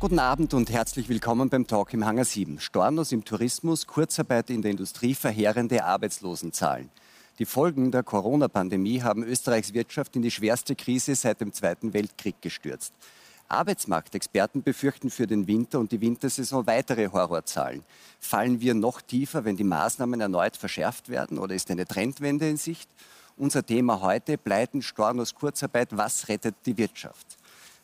Guten Abend und herzlich willkommen beim Talk im Hangar 7. Stornos im Tourismus, Kurzarbeit in der Industrie, verheerende Arbeitslosenzahlen. Die Folgen der Corona-Pandemie haben Österreichs Wirtschaft in die schwerste Krise seit dem Zweiten Weltkrieg gestürzt. Arbeitsmarktexperten befürchten für den Winter und die Wintersaison weitere Horrorzahlen. Fallen wir noch tiefer, wenn die Maßnahmen erneut verschärft werden oder ist eine Trendwende in Sicht? Unser Thema heute, Pleiten, Stornos, Kurzarbeit, was rettet die Wirtschaft?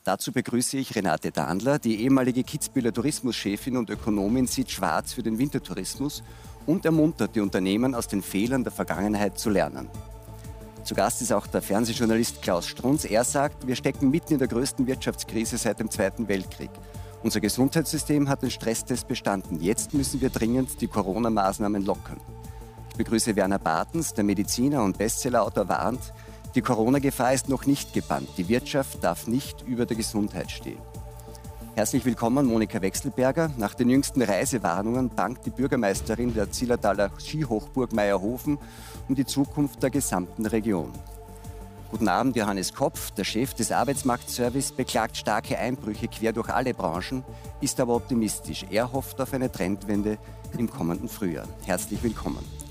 Dazu begrüße ich Renate Dandler, die ehemalige Kitzbüheler Tourismuschefin und Ökonomin sieht schwarz für den Wintertourismus und ermuntert die Unternehmen aus den Fehlern der Vergangenheit zu lernen. Zu Gast ist auch der Fernsehjournalist Klaus Strunz. Er sagt, wir stecken mitten in der größten Wirtschaftskrise seit dem Zweiten Weltkrieg. Unser Gesundheitssystem hat den Stresstest bestanden. Jetzt müssen wir dringend die Corona-Maßnahmen lockern. Ich begrüße Werner Bartens, der Mediziner und Bestsellerautor, warnt, die Corona-Gefahr ist noch nicht gebannt. Die Wirtschaft darf nicht über der Gesundheit stehen. Herzlich willkommen, Monika Wechselberger. Nach den jüngsten Reisewarnungen bangt die Bürgermeisterin der Zillertaler Skihochburg Meierhofen um die Zukunft der gesamten Region. Guten Abend, Johannes Kopf, der Chef des Arbeitsmarktservice, beklagt starke Einbrüche quer durch alle Branchen, ist aber optimistisch. Er hofft auf eine Trendwende im kommenden Frühjahr. Herzlich willkommen.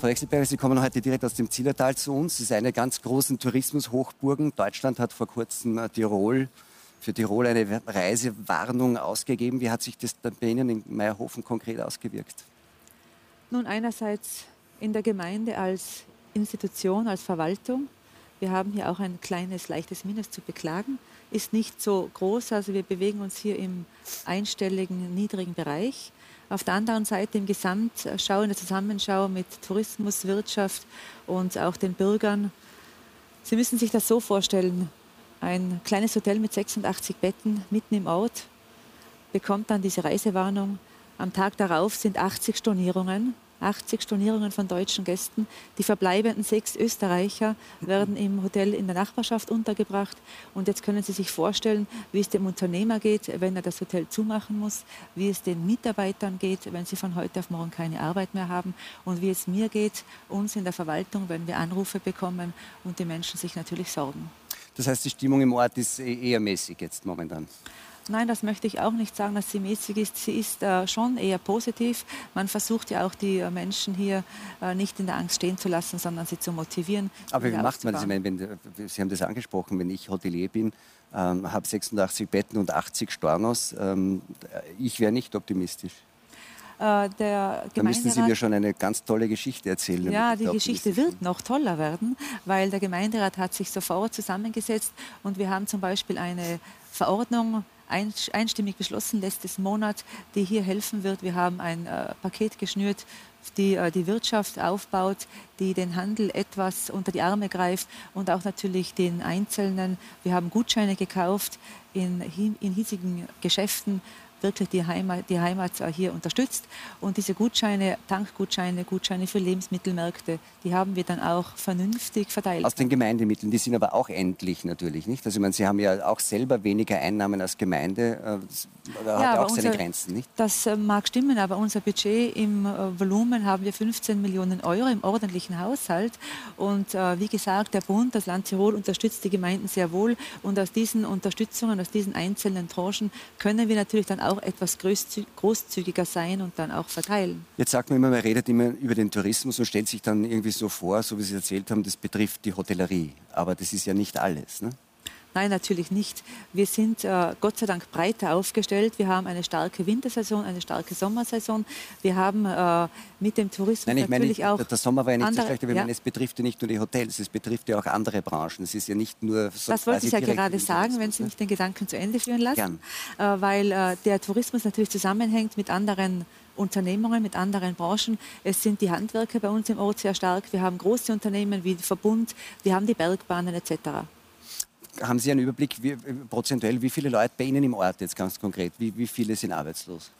Frau Wechselberger, Sie kommen heute direkt aus dem Zillertal zu uns. Es ist eine ganz großen Tourismushochburgen. Deutschland hat vor kurzem äh, Tirol für Tirol eine Reisewarnung ausgegeben. Wie hat sich das bei Ihnen in Meierhofen konkret ausgewirkt? Nun, einerseits in der Gemeinde als Institution, als Verwaltung. Wir haben hier auch ein kleines, leichtes Minus zu beklagen. Ist nicht so groß, also wir bewegen uns hier im einstelligen, niedrigen Bereich. Auf der anderen Seite im Gesamtschau, in der Zusammenschau mit Tourismus, Wirtschaft und auch den Bürgern. Sie müssen sich das so vorstellen, ein kleines Hotel mit 86 Betten mitten im Ort bekommt dann diese Reisewarnung. Am Tag darauf sind 80 Stornierungen. 80 Stornierungen von deutschen Gästen. Die verbleibenden sechs Österreicher werden im Hotel in der Nachbarschaft untergebracht. Und jetzt können Sie sich vorstellen, wie es dem Unternehmer geht, wenn er das Hotel zumachen muss, wie es den Mitarbeitern geht, wenn sie von heute auf morgen keine Arbeit mehr haben und wie es mir geht, uns in der Verwaltung, wenn wir Anrufe bekommen und die Menschen sich natürlich sorgen. Das heißt, die Stimmung im Ort ist eher mäßig jetzt momentan. Nein, das möchte ich auch nicht sagen, dass sie mäßig ist. Sie ist äh, schon eher positiv. Man versucht ja auch die äh, Menschen hier äh, nicht in der Angst stehen zu lassen, sondern sie zu motivieren. Aber wie macht man das? Ich meine, wenn, sie haben das angesprochen, wenn ich Hotelier bin, ähm, habe 86 Betten und 80 Stornos, ähm, ich wäre nicht optimistisch. Äh, da müssten Sie mir schon eine ganz tolle Geschichte erzählen. Ja, die Geschichte wird noch toller werden, weil der Gemeinderat hat sich sofort zusammengesetzt und wir haben zum Beispiel eine Verordnung einstimmig beschlossen letztes Monat, die hier helfen wird. Wir haben ein äh, Paket geschnürt, die äh, die Wirtschaft aufbaut, die den Handel etwas unter die Arme greift und auch natürlich den Einzelnen. Wir haben Gutscheine gekauft in, in hiesigen Geschäften wirklich die Heimat, die Heimat hier unterstützt. Und diese Gutscheine, Tankgutscheine, Gutscheine für Lebensmittelmärkte, die haben wir dann auch vernünftig verteilt. Aus den Gemeindemitteln, die sind aber auch endlich natürlich, nicht? Also ich meine, Sie haben ja auch selber weniger Einnahmen als Gemeinde, das ja, hat ja auch unser, seine Grenzen, nicht? Das äh, mag stimmen, aber unser Budget im äh, Volumen haben wir 15 Millionen Euro im ordentlichen Haushalt. Und äh, wie gesagt, der Bund, das Land Tirol unterstützt die Gemeinden sehr wohl. Und aus diesen Unterstützungen, aus diesen einzelnen Tranchen können wir natürlich dann auch auch etwas großzügiger sein und dann auch verteilen. Jetzt sagt man immer, man redet immer über den Tourismus und stellt sich dann irgendwie so vor, so wie Sie erzählt haben, das betrifft die Hotellerie. Aber das ist ja nicht alles. Ne? Nein, natürlich nicht. Wir sind äh, Gott sei Dank breiter aufgestellt. Wir haben eine starke Wintersaison, eine starke Sommersaison. Wir haben äh, mit dem Tourismus Nein, ich natürlich meine, auch. Der Sommer war ja nicht andere, so schlecht, aber ja. meine, es betrifft ja nicht nur die Hotels, es betrifft ja auch andere Branchen. Es ist ja nicht nur so Das wollte ich ja gerade sagen, wenn Sie mich den Gedanken zu Ende führen lassen. Gern. Äh, weil äh, der Tourismus natürlich zusammenhängt mit anderen Unternehmungen, mit anderen Branchen. Es sind die Handwerker bei uns im Ort sehr stark. Wir haben große Unternehmen wie Verbund, wir haben die Bergbahnen etc haben Sie einen Überblick, wie, prozentuell, wie viele Leute bei Ihnen im Ort jetzt ganz konkret, wie, wie viele sind arbeitslos?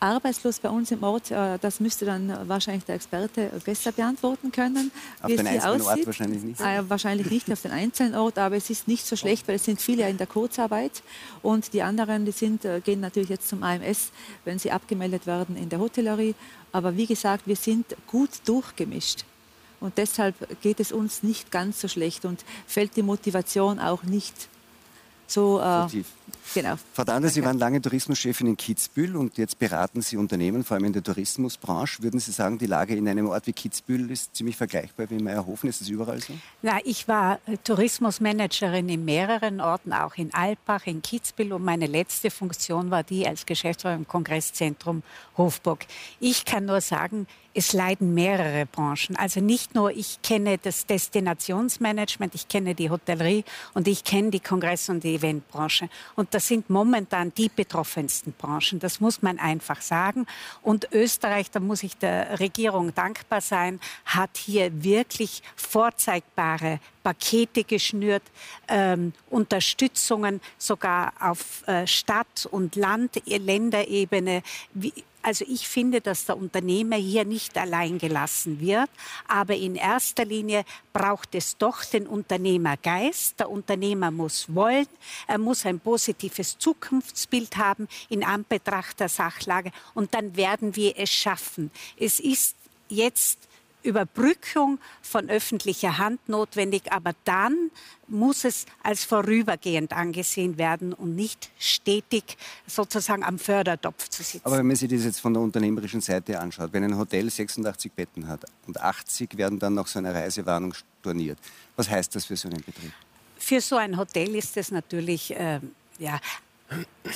Arbeitslos bei uns im Ort, äh, das müsste dann wahrscheinlich der Experte besser beantworten können. Auf den einzelnen aussieht. Ort wahrscheinlich nicht? Äh, wahrscheinlich nicht auf den einzelnen Ort, aber es ist nicht so schlecht, weil es sind viele in der Kurzarbeit und die anderen, die sind, äh, gehen natürlich jetzt zum AMS, wenn sie abgemeldet werden in der Hotellerie. Aber wie gesagt, wir sind gut durchgemischt. Und deshalb geht es uns nicht ganz so schlecht und fällt die Motivation auch nicht so, äh, so Genau. Frau Dander, Sie waren lange Tourismuschefin in Kitzbühel und jetzt beraten Sie Unternehmen, vor allem in der Tourismusbranche. Würden Sie sagen, die Lage in einem Ort wie Kitzbühel ist ziemlich vergleichbar wie in Meierhofen? Ist das überall so? Na, ich war äh, Tourismusmanagerin in mehreren Orten, auch in Alpbach, in Kitzbühel und meine letzte Funktion war die als Geschäftsführer im Kongresszentrum Hofburg. Ich kann nur sagen, es leiden mehrere Branchen. Also nicht nur, ich kenne das Destinationsmanagement, ich kenne die Hotellerie und ich kenne die Kongress- und die Eventbranche. Und das sind momentan die betroffensten Branchen. Das muss man einfach sagen. Und Österreich, da muss ich der Regierung dankbar sein, hat hier wirklich vorzeigbare Pakete geschnürt, ähm, Unterstützungen sogar auf äh, Stadt- und Land, Länderebene. Also ich finde, dass der Unternehmer hier nicht allein gelassen wird, aber in erster Linie braucht es doch den Unternehmergeist. Der Unternehmer muss wollen, er muss ein positives Zukunftsbild haben in Anbetracht der Sachlage und dann werden wir es schaffen. Es ist jetzt Überbrückung von öffentlicher Hand notwendig, aber dann muss es als vorübergehend angesehen werden und nicht stetig sozusagen am Fördertopf zu sitzen. Aber wenn man sich das jetzt von der unternehmerischen Seite anschaut, wenn ein Hotel 86 Betten hat und 80 werden dann nach so einer Reisewarnung storniert, was heißt das für so einen Betrieb? Für so ein Hotel ist es natürlich äh, ja,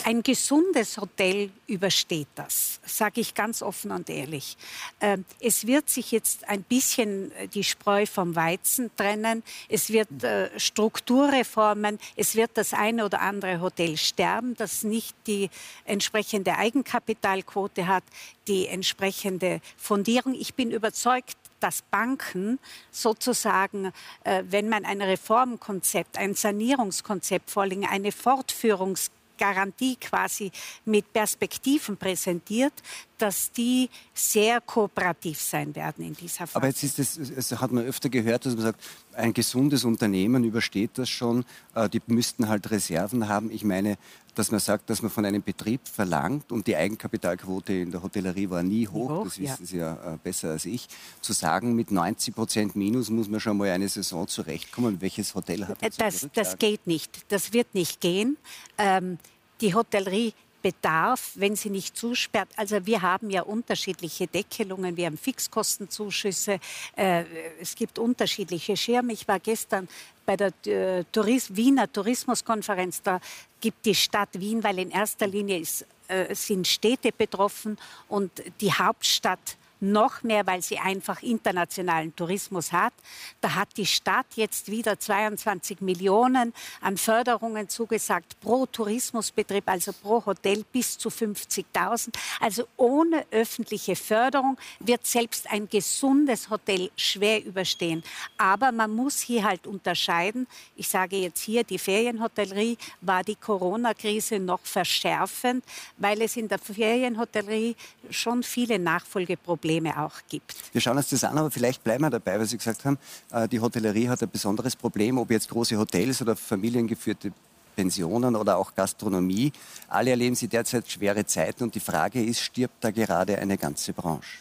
ein gesundes Hotel übersteht das, sage ich ganz offen und ehrlich. Ähm, es wird sich jetzt ein bisschen äh, die Spreu vom Weizen trennen. Es wird äh, Strukturreformen, es wird das eine oder andere Hotel sterben, das nicht die entsprechende Eigenkapitalquote hat, die entsprechende Fundierung. Ich bin überzeugt, dass Banken sozusagen, äh, wenn man ein Reformkonzept, ein Sanierungskonzept vorlegen, eine Fortführungs Garantie quasi mit Perspektiven präsentiert, dass die sehr kooperativ sein werden in dieser Phase. Aber jetzt ist es, es hat man öfter gehört, dass man sagt, ein gesundes Unternehmen übersteht das schon, äh, die müssten halt Reserven haben. Ich meine, dass man sagt, dass man von einem Betrieb verlangt, und die Eigenkapitalquote in der Hotellerie war nie hoch, hoch das wissen ja. Sie ja äh, besser als ich, zu sagen, mit 90 Prozent Minus muss man schon mal eine Saison zurechtkommen. Welches Hotel hat das? Das, das geht nicht. Das wird nicht gehen. Ähm, die Hotellerie bedarf, wenn sie nicht zusperrt. Also wir haben ja unterschiedliche Deckelungen, wir haben Fixkostenzuschüsse, äh, es gibt unterschiedliche Schirme. Ich war gestern bei der äh, Touris Wiener Tourismuskonferenz, da gibt die Stadt Wien, weil in erster Linie ist, äh, sind Städte betroffen und die Hauptstadt noch mehr, weil sie einfach internationalen Tourismus hat. Da hat die Stadt jetzt wieder 22 Millionen an Förderungen zugesagt pro Tourismusbetrieb, also pro Hotel bis zu 50.000. Also ohne öffentliche Förderung wird selbst ein gesundes Hotel schwer überstehen. Aber man muss hier halt unterscheiden. Ich sage jetzt hier, die Ferienhotellerie war die Corona-Krise noch verschärfend, weil es in der Ferienhotellerie schon viele Nachfolgeprobleme Probleme auch gibt. Wir schauen uns das an, aber vielleicht bleiben wir dabei, weil Sie gesagt haben, äh, die Hotellerie hat ein besonderes Problem, ob jetzt große Hotels oder familiengeführte Pensionen oder auch Gastronomie. Alle erleben sie derzeit schwere Zeiten und die Frage ist, stirbt da gerade eine ganze Branche?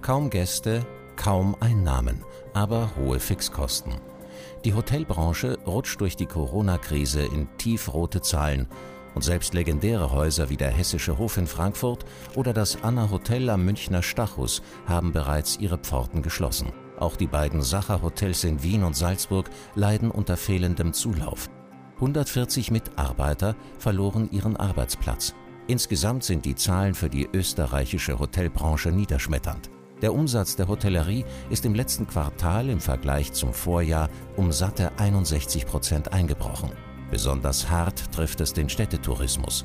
Kaum Gäste, kaum Einnahmen, aber hohe Fixkosten. Die Hotelbranche rutscht durch die Corona-Krise in tiefrote Zahlen und selbst legendäre Häuser wie der Hessische Hof in Frankfurt oder das Anna Hotel am Münchner Stachus haben bereits ihre Pforten geschlossen. Auch die beiden Sacher Hotels in Wien und Salzburg leiden unter fehlendem Zulauf. 140 Mitarbeiter verloren ihren Arbeitsplatz. Insgesamt sind die Zahlen für die österreichische Hotelbranche niederschmetternd. Der Umsatz der Hotellerie ist im letzten Quartal im Vergleich zum Vorjahr um satte 61 Prozent eingebrochen. Besonders hart trifft es den Städtetourismus.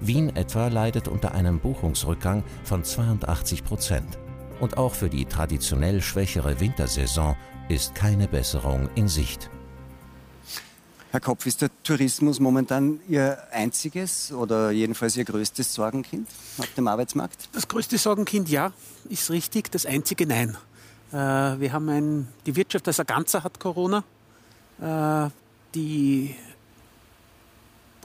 Wien etwa leidet unter einem Buchungsrückgang von 82 Prozent. Und auch für die traditionell schwächere Wintersaison ist keine Besserung in Sicht. Herr Kopf, ist der Tourismus momentan Ihr einziges oder jedenfalls Ihr größtes Sorgenkind auf dem Arbeitsmarkt? Das größte Sorgenkind ja, ist richtig. Das einzige nein. Äh, wir haben ein, die Wirtschaft als Ganzer hat Corona. Äh, die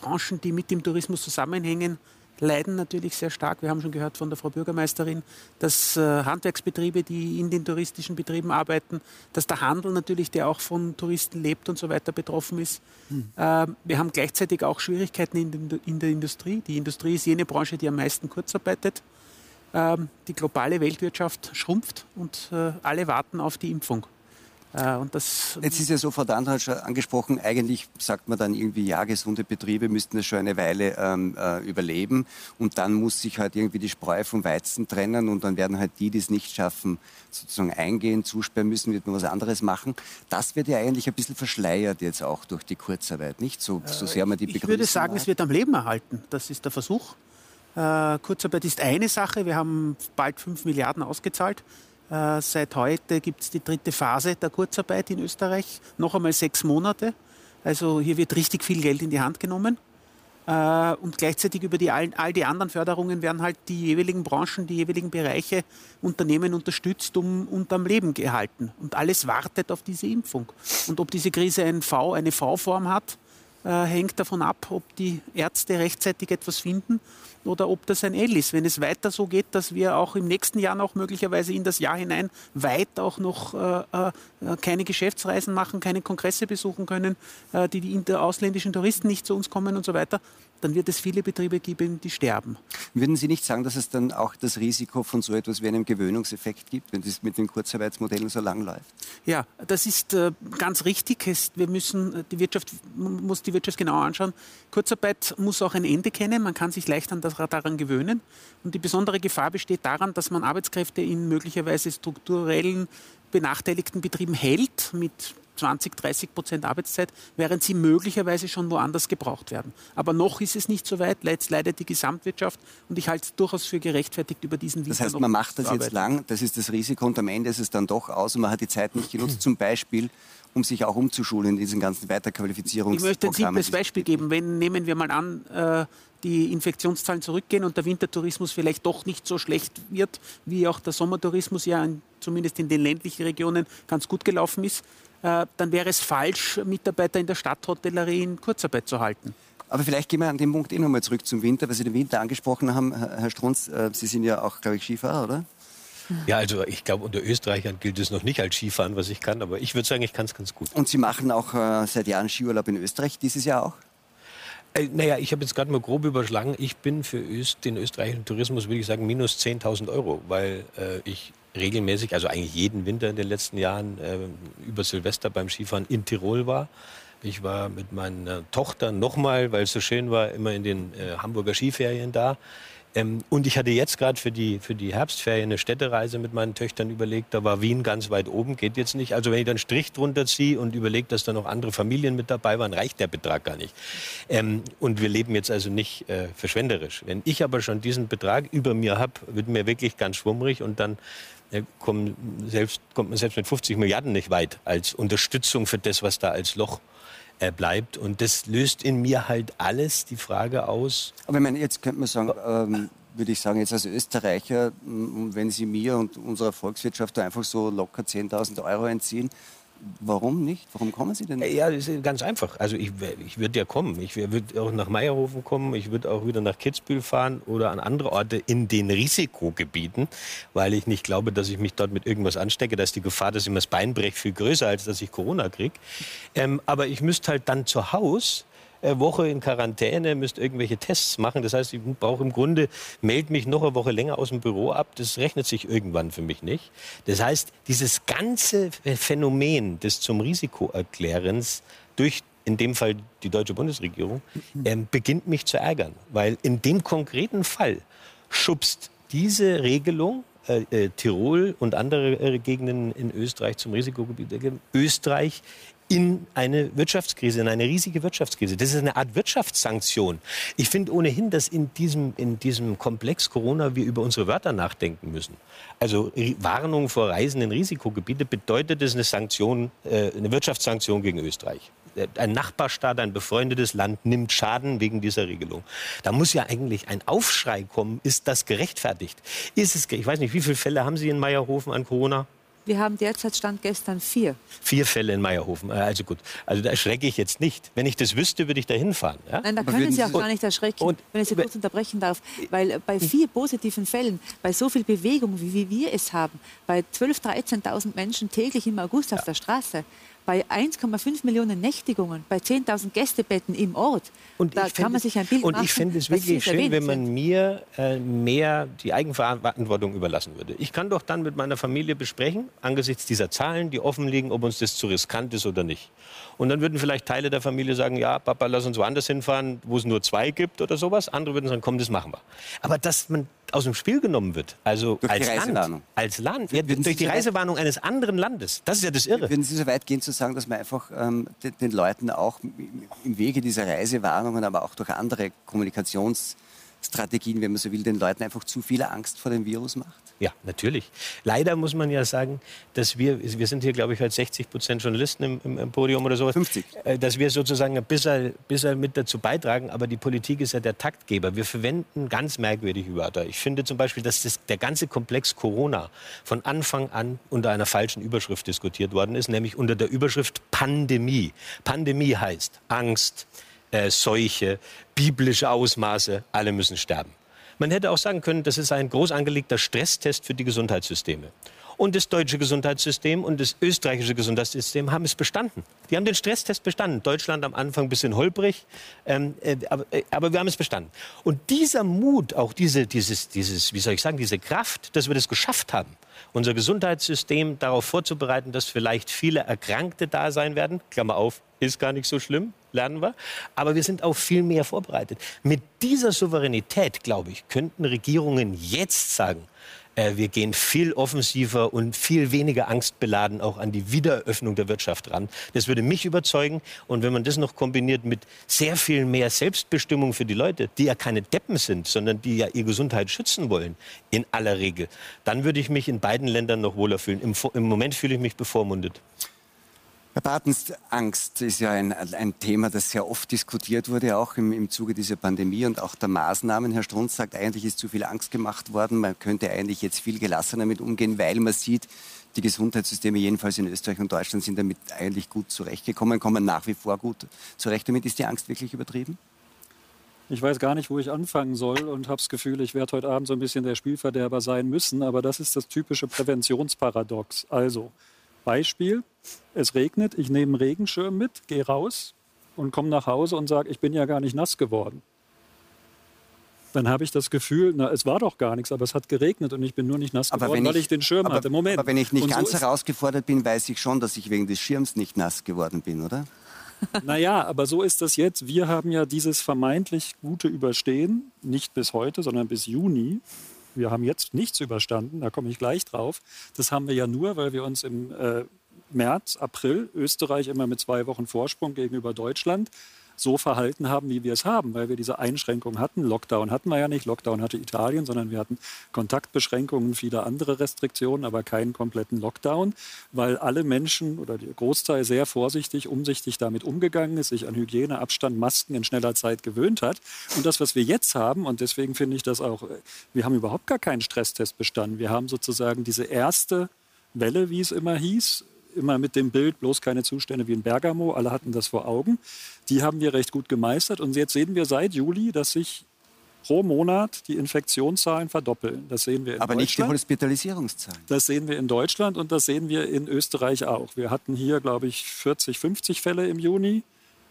Branchen, die mit dem Tourismus zusammenhängen, leiden natürlich sehr stark. Wir haben schon gehört von der Frau Bürgermeisterin, dass äh, Handwerksbetriebe, die in den touristischen Betrieben arbeiten, dass der Handel natürlich, der auch von Touristen lebt und so weiter, betroffen ist. Mhm. Äh, wir haben gleichzeitig auch Schwierigkeiten in, den, in, der Industrie. Die Industrie ist jene Branche, die am meisten kurzarbeitet. Ähm, die globale Weltwirtschaft schrumpft und äh, alle warten auf die Impfung. Äh, und das Jetzt ist ja so, Frau Dandra hat schon angesprochen, eigentlich sagt man dann irgendwie, ja, gesunde Betriebe müssten das schon eine Weile ähm, äh, überleben und dann muss sich halt irgendwie die Spreu vom Weizen trennen und dann werden halt die, die es nicht schaffen, sozusagen eingehen, zusperren müssen, wird man was anderes machen. Das wird ja eigentlich ein bisschen verschleiert jetzt auch durch die Kurzarbeit, nicht? So, so sehr man die Ich würde sagen, hat. es wird am Leben erhalten. Das ist der Versuch. Äh, Kurzarbeit ist eine Sache. Wir haben bald 5 Milliarden ausgezahlt. Äh, seit heute gibt es die dritte Phase der Kurzarbeit in Österreich, noch einmal sechs Monate. Also hier wird richtig viel Geld in die Hand genommen. Äh, und gleichzeitig über die, all, die anderen Förderungen werden halt die jeweiligen Branchen, die jeweiligen Bereiche, Unternehmen unterstützt um, und am Leben gehalten. Und alles wartet auf diese Impfung. Und ob diese Krise ein v, eine V-Form hat, äh, hängt davon ab, ob die Ärzte rechtzeitig etwas finden oder ob das ein L ist. Wenn es weiter so geht, dass wir auch im nächsten Jahr noch möglicherweise in das Jahr hinein weit auch noch äh, äh, keine Geschäftsreisen machen, keine Kongresse besuchen können, äh, die, die ausländischen Touristen nicht zu uns kommen und so weiter, dann wird es viele Betriebe geben, die sterben. Würden Sie nicht sagen, dass es dann auch das Risiko von so etwas wie einem Gewöhnungseffekt gibt, wenn das mit den Kurzarbeitsmodellen so lang läuft? Ja, das ist äh, ganz richtig. wir müssen die Wirtschaft muss die Wirtschaft genau anschauen. Kurzarbeit muss auch ein Ende kennen. Man kann sich leicht an das, daran gewöhnen. Und die besondere Gefahr besteht daran, dass man Arbeitskräfte in möglicherweise strukturellen benachteiligten Betrieben hält mit 20, 30 Prozent Arbeitszeit, während sie möglicherweise schon woanders gebraucht werden. Aber noch ist es nicht so weit, jetzt leidet die Gesamtwirtschaft und ich halte es durchaus für gerechtfertigt, über diesen Winter Das heißt, man macht das jetzt lang, das ist das Risiko und am Ende ist es dann doch aus und man hat die Zeit nicht genutzt, zum Beispiel um sich auch umzuschulen in diesen ganzen Weiterqualifizierungs Ich möchte ein simples Beispiel geben. Wenn, nehmen wir mal an, äh, die Infektionszahlen zurückgehen und der Wintertourismus vielleicht doch nicht so schlecht wird, wie auch der Sommertourismus ja zumindest in den ländlichen Regionen ganz gut gelaufen ist, äh, dann wäre es falsch, Mitarbeiter in der Stadthotellerie in Kurzarbeit zu halten. Aber vielleicht gehen wir an dem Punkt eh nochmal zurück zum Winter, weil Sie den Winter angesprochen haben. Herr Strunz, äh, Sie sind ja auch, glaube ich, Skifahrer, oder? Ja, also ich glaube, unter Österreichern gilt es noch nicht als Skifahren, was ich kann, aber ich würde sagen, ich kann es ganz gut. Und Sie machen auch äh, seit Jahren Skiurlaub in Österreich, dieses Jahr auch? Äh, naja, ich habe jetzt gerade mal grob überschlagen. Ich bin für Öst, den österreichischen Tourismus, würde ich sagen, minus 10.000 Euro, weil äh, ich regelmäßig, also eigentlich jeden Winter in den letzten Jahren äh, über Silvester beim Skifahren in Tirol war. Ich war mit meiner Tochter nochmal, weil es so schön war, immer in den äh, Hamburger Skiferien da. Ähm, und ich hatte jetzt gerade für die, für die Herbstferien eine Städtereise mit meinen Töchtern überlegt. Da war Wien ganz weit oben, geht jetzt nicht. Also wenn ich dann einen Strich drunter ziehe und überlege, dass da noch andere Familien mit dabei waren, reicht der Betrag gar nicht. Ähm, und wir leben jetzt also nicht äh, verschwenderisch. Wenn ich aber schon diesen Betrag über mir habe, wird mir wirklich ganz schwummrig und dann äh, kommt, selbst, kommt man selbst mit 50 Milliarden nicht weit als Unterstützung für das, was da als Loch äh, bleibt. Und das löst in mir halt alles die Frage aus. Aber ich meine, jetzt könnte man sagen, ähm, würde ich sagen, jetzt als Österreicher, wenn Sie mir und unserer Volkswirtschaft einfach so locker 10.000 Euro entziehen, Warum nicht? Warum kommen Sie denn nicht? Ja, das ist ganz einfach. Also ich, ich würde ja kommen. Ich würde auch nach Meierhofen kommen. Ich würde auch wieder nach Kitzbühel fahren oder an andere Orte in den Risikogebieten, weil ich nicht glaube, dass ich mich dort mit irgendwas anstecke. Da ist die Gefahr, dass ich mir das Bein breche, viel größer, als dass ich Corona kriege. Ähm, aber ich müsste halt dann zu Hause Woche in Quarantäne, müsst irgendwelche Tests machen. Das heißt, ich brauche im Grunde, melde mich noch eine Woche länger aus dem Büro ab. Das rechnet sich irgendwann für mich nicht. Das heißt, dieses ganze Phänomen des zum Risikoerklärens durch in dem Fall die deutsche Bundesregierung, äh, beginnt mich zu ärgern. Weil in dem konkreten Fall schubst diese Regelung äh, äh, Tirol und andere äh, Gegenden in Österreich zum Risikogebiet Österreich in eine Wirtschaftskrise, in eine riesige Wirtschaftskrise. Das ist eine Art Wirtschaftssanktion. Ich finde ohnehin, dass in diesem, in diesem Komplex Corona wir über unsere Wörter nachdenken müssen. Also Warnung vor Reisen in Risikogebiete bedeutet es eine Sanktion, äh, eine Wirtschaftssanktion gegen Österreich. Ein Nachbarstaat, ein befreundetes Land nimmt Schaden wegen dieser Regelung. Da muss ja eigentlich ein Aufschrei kommen. Ist das gerechtfertigt? Ist es, ich weiß nicht, wie viele Fälle haben Sie in Meierhofen an Corona? Wir haben derzeit Stand gestern vier. Vier Fälle in Meierhofen. Äh, also gut, also da erschrecke ich jetzt nicht. Wenn ich das wüsste, würde ich da hinfahren. Ja? Nein, da können Sie auch gar nicht erschrecken, und, wenn ich Sie kurz unterbrechen darf. Weil äh, bei vier positiven Fällen, bei so viel Bewegung, wie wir es haben, bei 12.000, 13.000 Menschen täglich im August ja. auf der Straße, bei 1,5 Millionen Nächtigungen, bei 10.000 Gästebetten im Ort. Und da kann man sich ein Bild und machen. Und ich finde es wirklich schön, wenn man sind. mir äh, mehr die Eigenverantwortung überlassen würde. Ich kann doch dann mit meiner Familie besprechen, angesichts dieser Zahlen, die offen liegen, ob uns das zu riskant ist oder nicht. Und dann würden vielleicht Teile der Familie sagen, ja, Papa, lass uns woanders hinfahren, wo es nur zwei gibt oder sowas. Andere würden sagen, komm, das machen wir. Aber dass man aus dem Spiel genommen wird, also durch als Land, als Land, ja, durch die Reisewarnung eines anderen Landes, das ist ja das Irre. Würden Sie so weit gehen zu sagen, dass man einfach ähm, den, den Leuten auch im Wege dieser Reisewarnungen, aber auch durch andere Kommunikationsstrategien, wenn man so will, den Leuten einfach zu viel Angst vor dem Virus macht? Ja, natürlich. Leider muss man ja sagen, dass wir, wir sind hier, glaube ich, halt 60 Prozent Journalisten im, im, im, Podium oder sowas. 50. Äh, dass wir sozusagen ein bisschen, bisschen mit dazu beitragen, aber die Politik ist ja der Taktgeber. Wir verwenden ganz merkwürdige Wörter. Ich finde zum Beispiel, dass das, der ganze Komplex Corona von Anfang an unter einer falschen Überschrift diskutiert worden ist, nämlich unter der Überschrift Pandemie. Pandemie heißt Angst, äh, Seuche, biblische Ausmaße, alle müssen sterben. Man hätte auch sagen können, das ist ein groß angelegter Stresstest für die Gesundheitssysteme. Und das deutsche Gesundheitssystem und das österreichische Gesundheitssystem haben es bestanden. Die haben den Stresstest bestanden. Deutschland am Anfang ein bisschen holprig, ähm, äh, aber, äh, aber, wir haben es bestanden. Und dieser Mut, auch diese, dieses, dieses, wie soll ich sagen, diese Kraft, dass wir das geschafft haben, unser Gesundheitssystem darauf vorzubereiten, dass vielleicht viele Erkrankte da sein werden, Klammer auf, ist gar nicht so schlimm, lernen wir. Aber wir sind auch viel mehr vorbereitet. Mit dieser Souveränität, glaube ich, könnten Regierungen jetzt sagen, äh, wir gehen viel offensiver und viel weniger angstbeladen auch an die Wiedereröffnung der Wirtschaft ran. Das würde mich überzeugen. Und wenn man das noch kombiniert mit sehr viel mehr Selbstbestimmung für die Leute, die ja keine Deppen sind, sondern die ja ihre Gesundheit schützen wollen, in aller Regel, dann würde ich mich in beiden Ländern noch wohler fühlen. Im, im Moment fühle ich mich bevormundet. Herr Bartens, Angst ist ja ein, ein, Thema, das sehr oft diskutiert wurde, auch im, im Zuge dieser Pandemie und auch der Maßnahmen. Herr Strunz sagt, eigentlich ist zu viel Angst gemacht worden. Man könnte eigentlich jetzt viel gelassener damit umgehen, weil man sieht, die Gesundheitssysteme, jedenfalls in Österreich und Deutschland, sind damit eigentlich gut zurechtgekommen, kommen nach wie vor gut zurecht damit. Ist die Angst wirklich übertrieben? Ich weiß gar nicht, wo ich anfangen soll und habe das Gefühl, ich werde heute Abend so ein bisschen der Spielverderber sein müssen. Aber das ist das typische Präventionsparadox. Also, Beispiel, es regnet, ich nehme einen Regenschirm mit, gehe raus und komme nach Hause und sage, ich bin ja gar nicht nass geworden. Dann habe ich das Gefühl, na, es war doch gar nichts, aber es hat geregnet und ich bin nur nicht nass aber geworden, weil ich, ich den Schirm aber, hatte. Moment. Aber wenn ich nicht und ganz so herausgefordert bin, weiß ich schon, dass ich wegen des Schirms nicht nass geworden bin, oder? Naja, aber so ist das jetzt. Wir haben ja dieses vermeintlich gute Überstehen, nicht bis heute, sondern bis Juni. Wir haben jetzt nichts überstanden, da komme ich gleich drauf. Das haben wir ja nur, weil wir uns im äh, März, April, Österreich immer mit zwei Wochen Vorsprung gegenüber Deutschland, so verhalten haben, wie wir es haben, weil wir diese Einschränkungen hatten. Lockdown hatten wir ja nicht, Lockdown hatte Italien, sondern wir hatten Kontaktbeschränkungen, viele andere Restriktionen, aber keinen kompletten Lockdown, weil alle Menschen oder der Großteil sehr vorsichtig, umsichtig damit umgegangen ist, sich an Hygiene, Abstand, Masken in schneller Zeit gewöhnt hat. Und das, was wir jetzt haben, und deswegen finde ich das auch, wir haben überhaupt gar keinen Stresstest bestanden. Wir haben sozusagen diese erste Welle, wie es immer hieß, immer mit dem Bild, bloß keine Zustände wie in Bergamo, alle hatten das vor Augen. Die haben wir recht gut gemeistert und jetzt sehen wir seit Juli, dass sich pro Monat die Infektionszahlen verdoppeln. Das sehen wir in Aber Deutschland. nicht die Hospitalisierungszahlen. Das sehen wir in Deutschland und das sehen wir in Österreich auch. Wir hatten hier, glaube ich, 40, 50 Fälle im Juni.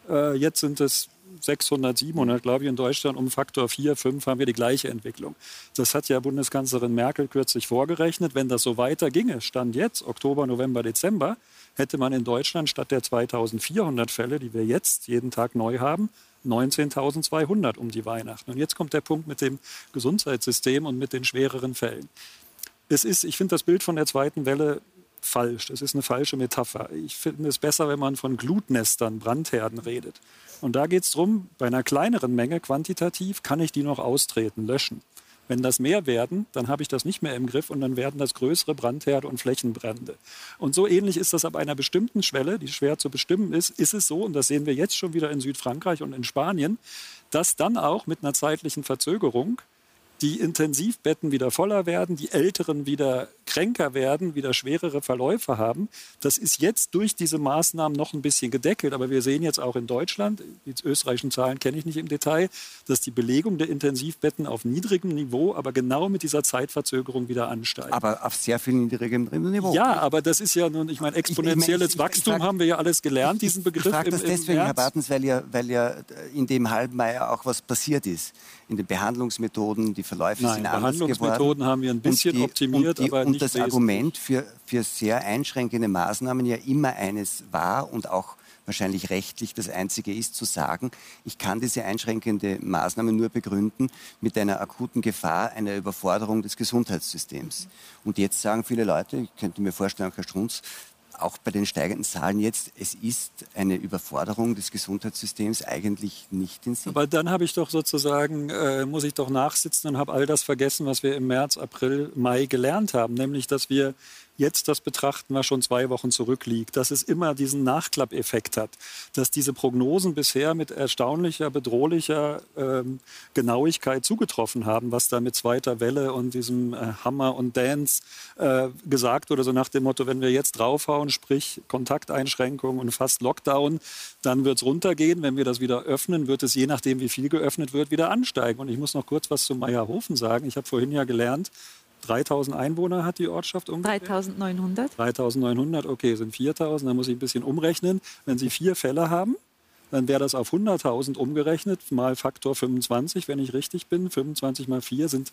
Äh, jetzt sind es 600, 700, glaube ich, in Deutschland um Faktor 4, 5 haben wir die gleiche Entwicklung. Das hat ja Bundeskanzlerin Merkel kürzlich vorgerechnet. Wenn das so weiter ginge, Stand jetzt, Oktober, November, Dezember, hätte man in Deutschland statt der 2400 Fälle, die wir jetzt jeden Tag neu haben, 19.200 um die Weihnachten. Und jetzt kommt der Punkt mit dem Gesundheitssystem und mit den schwereren Fällen. Es ist, ich finde das Bild von der zweiten Welle falsch. Es ist eine falsche Metapher. Ich finde es besser, wenn man von Glutnestern, Brandherden redet. Und da geht es darum, bei einer kleineren Menge quantitativ kann ich die noch austreten, löschen. Wenn das mehr werden, dann habe ich das nicht mehr im Griff und dann werden das größere Brandherde und Flächenbrände. Und so ähnlich ist das ab einer bestimmten Schwelle, die schwer zu bestimmen ist, ist es so, und das sehen wir jetzt schon wieder in Südfrankreich und in Spanien, dass dann auch mit einer zeitlichen Verzögerung die Intensivbetten wieder voller werden, die Älteren wieder kränker werden, wieder schwerere Verläufe haben. Das ist jetzt durch diese Maßnahmen noch ein bisschen gedeckelt. Aber wir sehen jetzt auch in Deutschland, die österreichischen Zahlen kenne ich nicht im Detail, dass die Belegung der Intensivbetten auf niedrigem Niveau, aber genau mit dieser Zeitverzögerung wieder ansteigt. Aber auf sehr viel niedrigem Niveau. Ja, aber das ist ja nun, ich meine, exponentielles ich, ich, ich, Wachstum haben wir ja alles gelernt, diesen Begriff. Ich frage das deswegen, Herr Bartens, weil ja, weil ja in dem halben Mai auch was passiert ist. In den Behandlungsmethoden, die Verläufe Nein, sind anders geworden. Behandlungsmethoden haben wir ein bisschen die, optimiert, die, aber und das Argument für, für sehr einschränkende Maßnahmen ja immer eines war und auch wahrscheinlich rechtlich das Einzige ist, zu sagen, ich kann diese einschränkende Maßnahme nur begründen mit einer akuten Gefahr einer Überforderung des Gesundheitssystems. Und jetzt sagen viele Leute, ich könnte mir vorstellen, Herr Strunz, auch bei den steigenden Zahlen jetzt, es ist eine Überforderung des Gesundheitssystems eigentlich nicht in Sicht. Aber dann habe ich doch sozusagen, äh, muss ich doch nachsitzen und habe all das vergessen, was wir im März, April, Mai gelernt haben, nämlich dass wir jetzt das betrachten, was schon zwei Wochen zurückliegt, dass es immer diesen Nachklappeffekt hat, dass diese Prognosen bisher mit erstaunlicher, bedrohlicher ähm, Genauigkeit zugetroffen haben, was da mit zweiter Welle und diesem äh, Hammer und Dance äh, gesagt wurde, so nach dem Motto, wenn wir jetzt draufhauen, sprich Kontakteinschränkungen und fast Lockdown, dann wird es runtergehen. Wenn wir das wieder öffnen, wird es je nachdem, wie viel geöffnet wird, wieder ansteigen. Und ich muss noch kurz was zu Meierhofen sagen. Ich habe vorhin ja gelernt, 3000 Einwohner hat die Ortschaft ungefähr? 3900. 3900, okay, sind 4000, da muss ich ein bisschen umrechnen. Wenn Sie vier Fälle haben, dann wäre das auf 100.000 umgerechnet, mal Faktor 25, wenn ich richtig bin. 25 mal 4 sind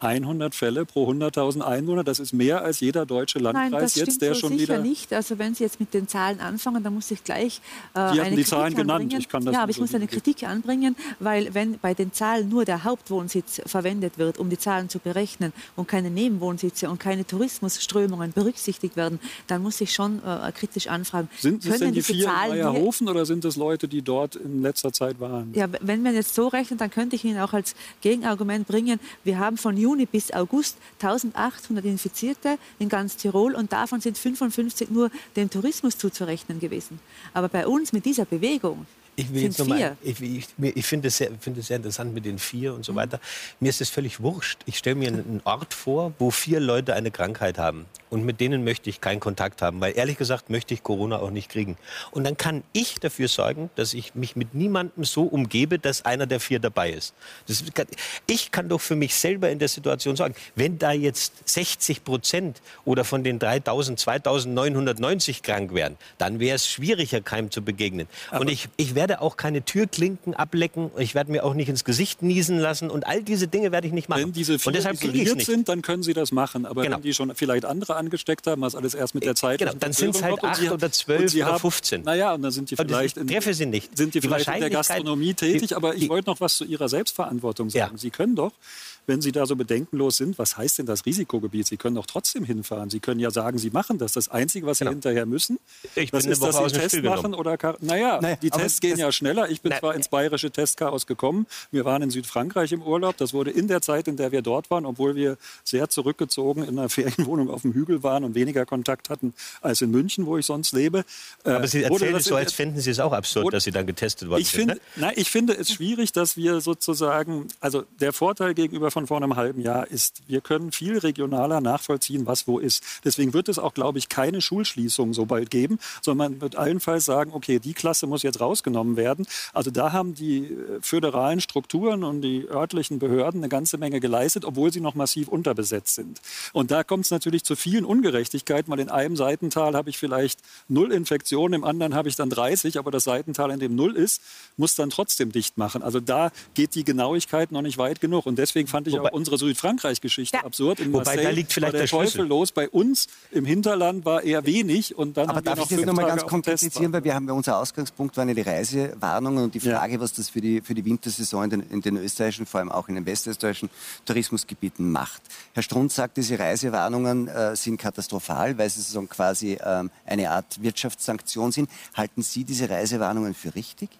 100 Fälle pro 100.000 Einwohner. Das ist mehr als jeder deutsche Landkreis Nein, das jetzt, der so schon sicher wieder. nicht. Also wenn Sie jetzt mit den Zahlen anfangen, dann muss ich gleich äh, Sie hatten die Zahlen genannt. Ich kann das ja, aber ich muss eine Kritik anbringen, weil wenn bei den Zahlen nur der Hauptwohnsitz verwendet wird, um die Zahlen zu berechnen und keine Nebenwohnsitze und keine Tourismusströmungen berücksichtigt werden, dann muss ich schon äh, kritisch anfragen. Sind es denn die vier Zahlen, in Meierhofen oder sind es Leute, die dort in letzter Zeit waren? Ja, wenn man jetzt so rechnet, dann könnte ich Ihnen auch als Gegenargument bringen, wir haben von Juni bis August August 1800 Infizierte in ganz Tirol und davon sind 55 nur dem Tourismus zuzurechnen gewesen. Aber bei uns mit dieser Bewegung ich, noch mal, ich, ich, ich finde es sehr, find sehr interessant mit den vier und so mhm. weiter. Mir ist es völlig wurscht. Ich stelle mir einen Ort vor, wo vier Leute eine Krankheit haben. Und mit denen möchte ich keinen Kontakt haben, weil ehrlich gesagt möchte ich Corona auch nicht kriegen. Und dann kann ich dafür sorgen, dass ich mich mit niemandem so umgebe, dass einer der vier dabei ist. Kann, ich kann doch für mich selber in der Situation sagen, wenn da jetzt 60 Prozent oder von den 3000, 2990 krank wären, dann wäre es schwieriger, Keim zu begegnen. Aber und ich, ich werde auch keine Türklinken ablecken, ich werde mir auch nicht ins Gesicht niesen lassen und all diese Dinge werde ich nicht machen. Wenn diese vier und deshalb isoliert sind, dann können Sie das machen. Aber genau. wenn die schon vielleicht andere angesteckt haben, was alles erst mit der Zeit. Genau, dann sind es halt acht oder zwölf oder 15. Naja, und dann sind die vielleicht, in, treffe sie nicht. Sind die, die vielleicht in der Gastronomie tätig. Die, aber ich wollte noch was zu Ihrer Selbstverantwortung sagen. Ja. Sie können doch wenn Sie da so bedenkenlos sind, was heißt denn das Risikogebiet? Sie können doch trotzdem hinfahren. Sie können ja sagen, Sie machen das. Das Einzige, was Sie genau. hinterher müssen, ich das ist, dass Sie Test Spiel machen oder naja, naja, die Tests gehen ja schneller. Ich bin na, zwar ins bayerische Testchaos gekommen. Wir waren in Südfrankreich im Urlaub. Das wurde in der Zeit, in der wir dort waren, obwohl wir sehr zurückgezogen in einer Ferienwohnung auf dem Hügel waren und weniger Kontakt hatten als in München, wo ich sonst lebe. Äh, Aber Sie erzählen es so, als fänden Sie es auch absurd, dass Sie dann getestet worden ich sind. Find, ne? na, ich finde es schwierig, dass wir sozusagen, also der Vorteil gegenüber von von vor einem halben Jahr ist, wir können viel regionaler nachvollziehen, was wo ist. Deswegen wird es auch, glaube ich, keine Schulschließung so bald geben, sondern man wird allenfalls sagen, okay, die Klasse muss jetzt rausgenommen werden. Also da haben die äh, föderalen Strukturen und die örtlichen Behörden eine ganze Menge geleistet, obwohl sie noch massiv unterbesetzt sind. Und da kommt es natürlich zu vielen Ungerechtigkeiten, weil in einem Seitental habe ich vielleicht null Infektionen, im anderen habe ich dann 30, aber das Seitental, in dem null ist, muss dann trotzdem dicht machen. Also da geht die Genauigkeit noch nicht weit genug. Und deswegen fand ich wobei, auch unsere Südfrankreich-Geschichte ja. absurd. In wobei, da liegt vielleicht der, der Teufel los. Bei uns im Hinterland war eher wenig. Und dann Aber darf ich das nochmal ganz konkretisieren, weil wir haben ja unser Ausgangspunkt waren ja die Reisewarnungen und die Frage, ja. was das für die, für die Wintersaison in den, in den österreichischen, vor allem auch in den westösterreichischen Tourismusgebieten macht. Herr Strunz sagt, diese Reisewarnungen äh, sind katastrophal, weil sie so quasi ähm, eine Art Wirtschaftssanktion sind. Halten Sie diese Reisewarnungen für richtig?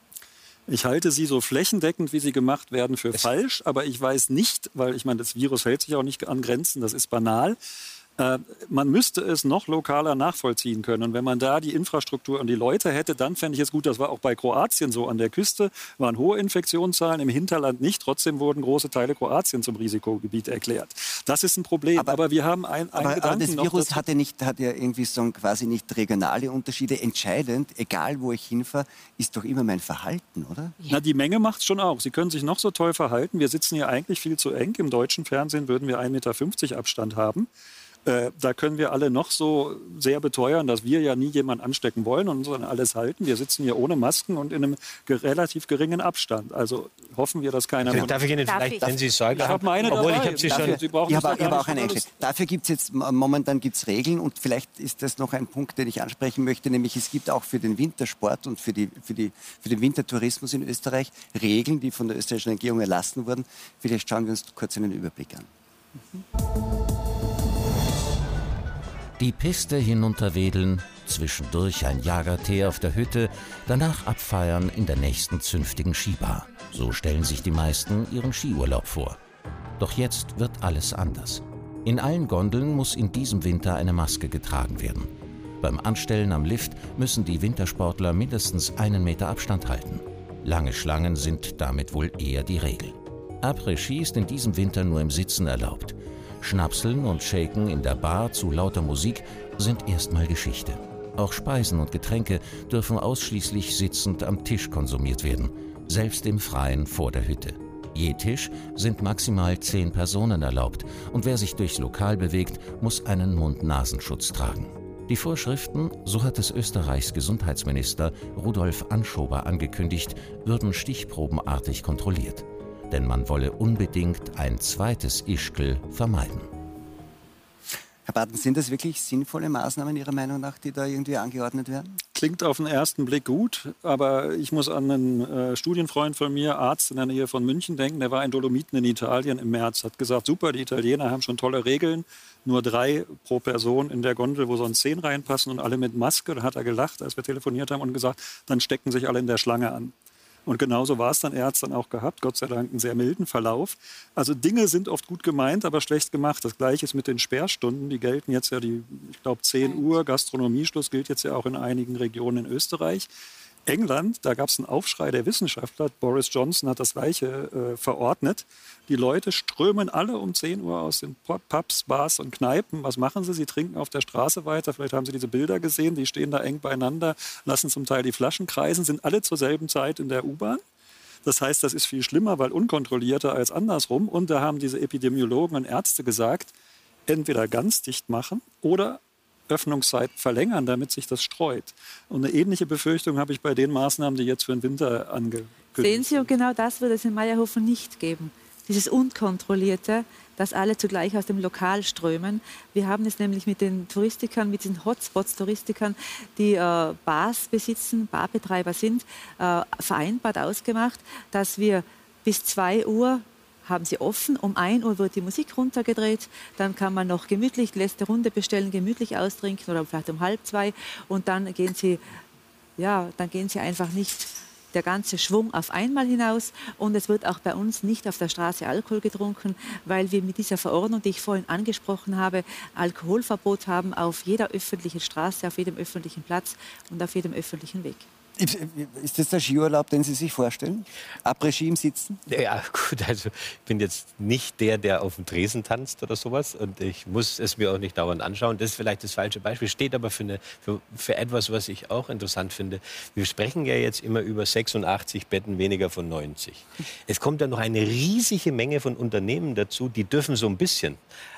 Ich halte sie so flächendeckend, wie sie gemacht werden, für falsch. Aber ich weiß nicht, weil ich meine, das Virus hält sich auch nicht an Grenzen, das ist banal. Äh, man müsste es noch lokaler nachvollziehen können. Und wenn man da die Infrastruktur und die Leute hätte, dann fände ich es gut. Das war auch bei Kroatien so. An der Küste waren hohe Infektionszahlen, im Hinterland nicht. Trotzdem wurden große Teile Kroatien zum Risikogebiet erklärt. Das ist ein Problem. Aber, aber wir haben ein, ein aber, aber das Virus hatte, nicht, hat ja irgendwie so quasi nicht regionale Unterschiede. Entscheidend, egal wo ich hinfahre, ist doch immer mein Verhalten, oder? Na, die Menge macht es schon auch. Sie können sich noch so toll verhalten. Wir sitzen hier eigentlich viel zu eng. Im deutschen Fernsehen würden wir 1,50 Meter Abstand haben. Äh, da können wir alle noch so sehr beteuern, dass wir ja nie jemanden anstecken wollen und uns an alles halten. Wir sitzen hier ohne Masken und in einem relativ geringen Abstand. Also hoffen wir, dass keiner... Darf, darf ich Ihnen vielleicht, ich? wenn Sie Sorge ich haben... meine obwohl dabei. ich habe Sie dafür, schon... Sie brauchen ich habe hab auch eine Einstellung. Dafür gibt es jetzt, momentan gibt's Regeln und vielleicht ist das noch ein Punkt, den ich ansprechen möchte, nämlich es gibt auch für den Wintersport und für, die, für, die, für den Wintertourismus in Österreich Regeln, die von der österreichischen Regierung erlassen wurden. Vielleicht schauen wir uns kurz einen Überblick an. Mhm. Die Piste hinunterwedeln, zwischendurch ein Jagertee auf der Hütte, danach abfeiern in der nächsten zünftigen Skibar. So stellen sich die meisten ihren Skiurlaub vor. Doch jetzt wird alles anders. In allen Gondeln muss in diesem Winter eine Maske getragen werden. Beim Anstellen am Lift müssen die Wintersportler mindestens einen Meter Abstand halten. Lange Schlangen sind damit wohl eher die Regel. Après-Ski ist in diesem Winter nur im Sitzen erlaubt. Schnapseln und Shaken in der Bar zu lauter Musik sind erstmal Geschichte. Auch Speisen und Getränke dürfen ausschließlich sitzend am Tisch konsumiert werden, selbst im Freien vor der Hütte. Je Tisch sind maximal zehn Personen erlaubt und wer sich durchs Lokal bewegt, muss einen Mund-Nasenschutz tragen. Die Vorschriften, so hat es Österreichs Gesundheitsminister Rudolf Anschober angekündigt, würden stichprobenartig kontrolliert denn man wolle unbedingt ein zweites Ischgl vermeiden. Herr Baden, sind das wirklich sinnvolle Maßnahmen Ihrer Meinung nach, die da irgendwie angeordnet werden? Klingt auf den ersten Blick gut, aber ich muss an einen äh, Studienfreund von mir, Arzt in der Nähe von München, denken. Der war in Dolomiten in Italien im März, hat gesagt, super, die Italiener haben schon tolle Regeln, nur drei pro Person in der Gondel, wo sonst zehn reinpassen und alle mit Maske. Da hat er gelacht, als wir telefoniert haben und gesagt, dann stecken sich alle in der Schlange an. Und genauso war es dann. Er hat es dann auch gehabt. Gott sei Dank einen sehr milden Verlauf. Also Dinge sind oft gut gemeint, aber schlecht gemacht. Das Gleiche ist mit den Sperrstunden. Die gelten jetzt ja, die, ich glaube, 10 Uhr. Gastronomieschluss gilt jetzt ja auch in einigen Regionen in Österreich. England, da gab es einen Aufschrei der Wissenschaftler. Boris Johnson hat das Gleiche äh, verordnet. Die Leute strömen alle um 10 Uhr aus den Pubs, Bars und Kneipen. Was machen sie? Sie trinken auf der Straße weiter. Vielleicht haben Sie diese Bilder gesehen. Die stehen da eng beieinander, lassen zum Teil die Flaschen kreisen, sind alle zur selben Zeit in der U-Bahn. Das heißt, das ist viel schlimmer, weil unkontrollierter als andersrum. Und da haben diese Epidemiologen und Ärzte gesagt, entweder ganz dicht machen oder Öffnungszeit verlängern, damit sich das streut. Und eine ähnliche Befürchtung habe ich bei den Maßnahmen, die jetzt für den Winter angekündigt sind. Sehen Sie, und genau das wird es in Meierhofen nicht geben. Dieses Unkontrollierte, dass alle zugleich aus dem Lokal strömen. Wir haben es nämlich mit den Touristikern, mit den Hotspots-Touristikern, die äh, Bars besitzen, Barbetreiber sind, äh, vereinbart ausgemacht, dass wir bis 2 Uhr haben sie offen. Um 1 Uhr wird die Musik runtergedreht. Dann kann man noch gemütlich letzte Runde bestellen, gemütlich austrinken oder vielleicht um halb zwei. Und dann gehen sie, ja, dann gehen sie einfach nicht der ganze Schwung auf einmal hinaus. Und es wird auch bei uns nicht auf der Straße Alkohol getrunken, weil wir mit dieser Verordnung, die ich vorhin angesprochen habe, Alkoholverbot haben auf jeder öffentlichen Straße, auf jedem öffentlichen Platz und auf jedem öffentlichen Weg. Ist das der Skiurlaub, den Sie sich vorstellen? Après-Ski im Sitzen? Ja, gut, also ich bin jetzt nicht der, der auf dem Tresen tanzt oder sowas. Und ich muss es mir auch nicht dauernd anschauen. Das ist vielleicht das falsche Beispiel, steht aber für, eine, für, für etwas, was ich auch interessant finde. Wir sprechen ja jetzt immer über 86 Betten weniger von 90. Es kommt ja noch eine riesige Menge von Unternehmen dazu, die dürfen so ein bisschen.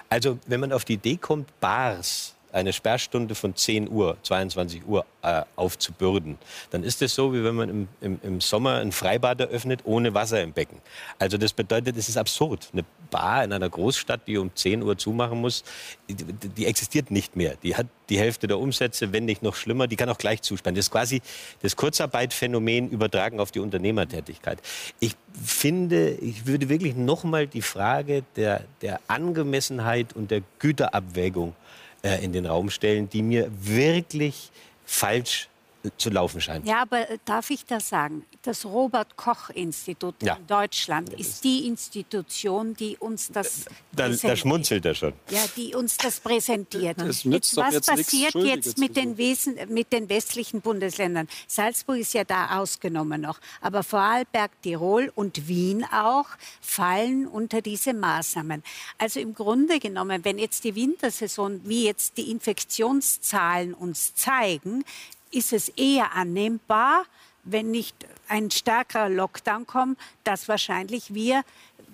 Also wenn man auf die Idee kommt, Bars eine Sperrstunde von 10 Uhr, 22 Uhr äh, aufzubürden, dann ist es so, wie wenn man im, im, im, Sommer ein Freibad eröffnet ohne Wasser im Becken. Also das bedeutet, es ist absurd. Eine Bar in einer Großstadt, die um 10 Uhr zumachen muss, die, die existiert nicht mehr. Die hat die Hälfte der Umsätze, wenn nicht noch schlimmer, die kann auch gleich zusperren. Das ist quasi das Kurzarbeitphänomen übertragen auf die Unternehmertätigkeit. Ich finde, ich würde wirklich nochmal die Frage der, der Angemessenheit und der Güterabwägung in den Raum stellen, die mir wirklich falsch zu laufen scheint. Ja, aber äh, darf ich das sagen? Das Robert Koch Institut Ja. in Deutschland ist die Institution, die uns das Da, da präsentiert. schmunzelt er schon. Ja, die uns das präsentiert. Es nützt doch was jetzt passiert jetzt mit den, Wesen, mit den westlichen Bundesländern? Salzburg ist ja da ausgenommen noch. Aber Vorarlberg, Tirol und Wien auch fallen unter diese Maßnahmen. Also im Grunde genommen, wenn jetzt die Wintersaison, wie jetzt die Infektionszahlen uns zeigen, ist es eher annehmbar, wenn nicht ein stärkerer Lockdown kommt, dass wahrscheinlich wir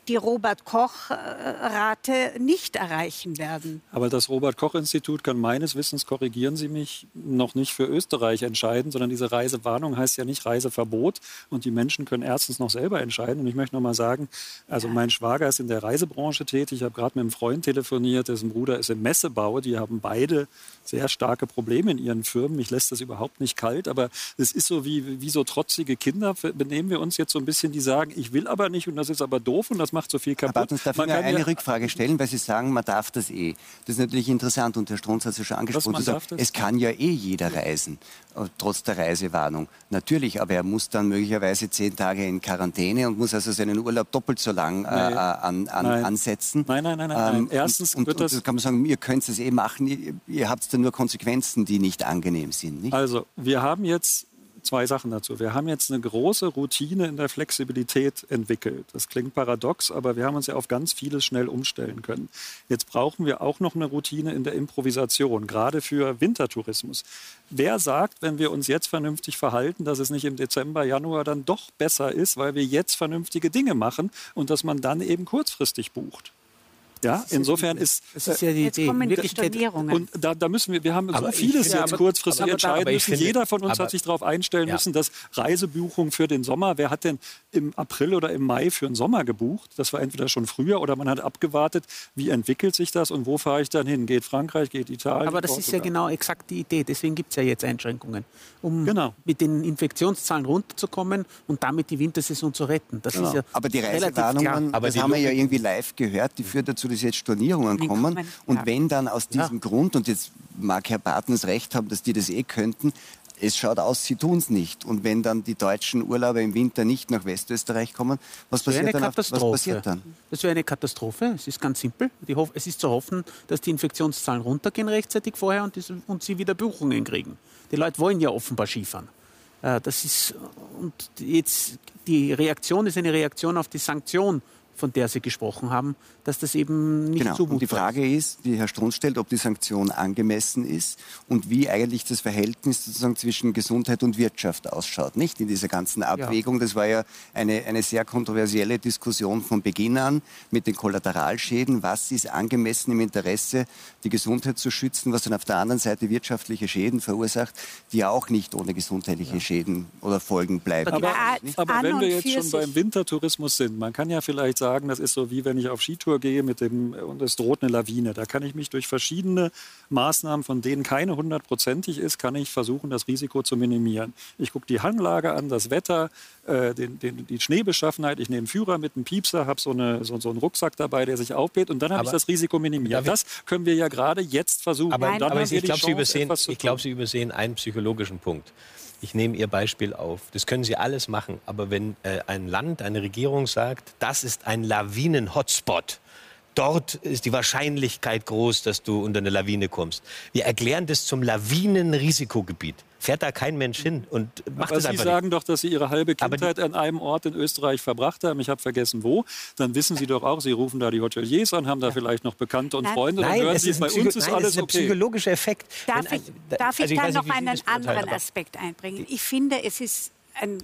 die Robert-Koch-Rate nicht erreichen werden. Aber das Robert-Koch-Institut kann meines Wissens, korrigieren Sie mich, noch nicht für Österreich entscheiden, sondern diese Reisewarnung heißt ja nicht Reiseverbot. Und die Menschen können erstens noch selber entscheiden. Und ich möchte noch mal sagen, also mein Schwager ist in der Reisebranche tätig. Ich habe gerade mit einem Freund telefoniert, dessen Bruder ist im Messebau. Die haben beide sehr starke Probleme in ihren Firmen. Mich lässt das überhaupt nicht kalt. Aber es ist so wie, wie so trotzige Kinder, benehmen wir uns jetzt so ein bisschen, die sagen, ich will aber nicht und das ist aber doof und das macht so viel Herr kaputt. Bartels, darf ich Man mir kann eine ja- Rückfrage stellen, weil Sie sagen, man darf das eh. Das ist natürlich interessant und Herr Strunz hat es ja schon angesprochen. sagen, darf das? es kann ja eh jeder reisen, äh, trotz der Reisewarnung. Natürlich, aber er muss dann möglicherweise zehn Tage in Quarantäne und muss also seinen Urlaub doppelt so lang äh, äh, an, an, Nein. ansetzen. Nein, nein, nein, nein, nein. Erstens und, und, und das- das kann man sagen, ihr könnt es eh machen, ihr, ihr habt dann nur Konsequenzen, die nicht angenehm sind. Nicht? Also, wir haben jetzt zwei Sachen dazu. Wir haben jetzt eine große Routine in der Flexibilität entwickelt. Das klingt paradox, aber wir haben uns ja auf ganz vieles schnell umstellen können. Jetzt brauchen wir auch noch eine Routine in der Improvisation, gerade für Wintertourismus. Wer sagt, wenn wir uns jetzt vernünftig verhalten, dass es nicht im Dezember, Januar dann doch besser ist, weil wir jetzt vernünftige Dinge machen und dass man dann eben kurzfristig bucht? Ja, insofern ist Das ist ja die Jetzt Idee. kommen In die Wirklichkeit Stornierungen. und da, da müssen wir, wir haben Aber so ich vieles finde- jetzt aber- kurzfristig aber- entscheiden aber ich müssen. finde- Jeder von uns aber- hat sich darauf einstellen Ja. müssen, dass Reisebuchung für den Sommer, wer hat denn im April oder im Mai für den Sommer gebucht? Das war entweder schon früher oder man hat abgewartet, wie entwickelt sich das und wo fahre ich dann hin? Geht Frankreich, geht Italien? Aber das ist ja Portugal? genau exakt die Idee. Deswegen gibt es ja jetzt Einschränkungen, um Genau. mit den Infektionszahlen runterzukommen und damit die Wintersaison zu retten. Das ist ja Aber die Reisewarnungen, das die haben wir ja irgendwie live gehört, die führt dazu, dass jetzt Stornierungen Die kommen. kommen, Und ja. wenn dann aus diesem Ja. Grund, und jetzt mag Herr Bartens recht haben, dass die das eh könnten, es schaut aus, sie tun es nicht. Und wenn dann die deutschen Urlauber im Winter nicht nach Westösterreich kommen, was passiert, dann, auf- was passiert dann? Das wäre eine Katastrophe. Es ist ganz simpel. Es ist zu hoffen, dass die Infektionszahlen runtergehen rechtzeitig vorher und, das, und sie wieder Buchungen kriegen. Die Leute wollen ja offenbar Skifahren. Äh, Das ist, und jetzt, die Reaktion ist eine Reaktion auf die Sanktion, von der Sie gesprochen haben, dass das eben nicht Genau. zumutbar Und die Frage ist, die Herr Strunz stellt, ob die Sanktion angemessen ist und wie eigentlich das Verhältnis sozusagen zwischen Gesundheit und Wirtschaft ausschaut. Nicht in dieser ganzen Abwägung. Das war ja eine, eine sehr kontroversielle Diskussion von Beginn an mit den Kollateralschäden. Was ist angemessen im Interesse, die Gesundheit zu schützen, was dann auf der anderen Seite wirtschaftliche Schäden verursacht, die ja auch nicht ohne gesundheitliche Schäden oder Folgen bleiben. Aber, Ja, aber wenn wir jetzt schon beim Wintertourismus sind, man kann ja vielleicht sagen, das ist so wie wenn ich auf Skitour gehe mit dem, und es droht eine Lawine. Da kann ich mich durch verschiedene Maßnahmen, von denen keine hundertprozentig ist, kann ich versuchen, das Risiko zu minimieren. Ich gucke die Hanglage an, das Wetter, äh, den, den, die Schneebeschaffenheit. Ich nehme einen Führer mit einem Piepser, habe so, eine, so, so einen Rucksack dabei, der sich aufbläht und dann habe ich das Risiko minimiert. Ich- Das können wir ja gerade jetzt versuchen. Aber, aber ich die glaube, Sie, übersehen, ich glaub. Sie übersehen einen psychologischen Punkt. Ich nehme Ihr Beispiel auf. Das können Sie alles machen. Aber wenn äh, ein Land, eine Regierung sagt, das ist ein Lawinen-Hotspot, dort ist die Wahrscheinlichkeit groß, dass du unter eine Lawine kommst. Wir erklären das zum Lawinenrisikogebiet. Fährt da kein Mensch hin und macht Aber es Sie einfach sagen doch, dass Sie Ihre halbe Kindheit an einem Ort in Österreich verbracht haben. Ich habe vergessen, wo. Dann wissen Sie doch auch, Sie rufen da die Hoteliers an, haben da vielleicht noch Bekannte und. Freunde. Dann Nein, hören es Sie, bei Psycho uns ist nein, es alles ist ein okay. psychologischer Effekt. Darf Wenn ich, da- darf ich also da weiß noch nicht, Sie einen anderen Aspekt einbringen? Ich finde, es ist ein,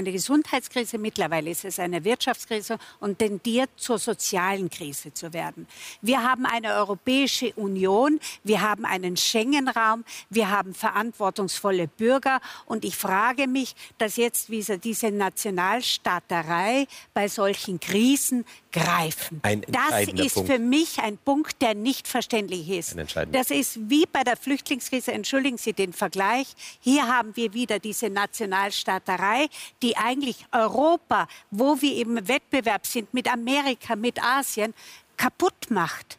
eine Gesundheitskrise, mittlerweile ist es eine Wirtschaftskrise und tendiert zur sozialen Krise zu werden. Wir haben eine Europäische Union, wir haben einen Schengen-Raum, wir haben verantwortungsvolle Bürger und ich frage mich, dass jetzt wieder diese Nationalstaaterei bei solchen Krisen greifen. Das ist Punkt. für mich ein Punkt, der nicht verständlich ist. Das ist wie bei der Flüchtlingskrise, entschuldigen Sie den Vergleich. Hier haben wir wieder diese Nationalstaaterei, die eigentlich Europa, wo wir im Wettbewerb sind mit Amerika, mit Asien, kaputt macht.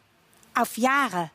Auf Jahre.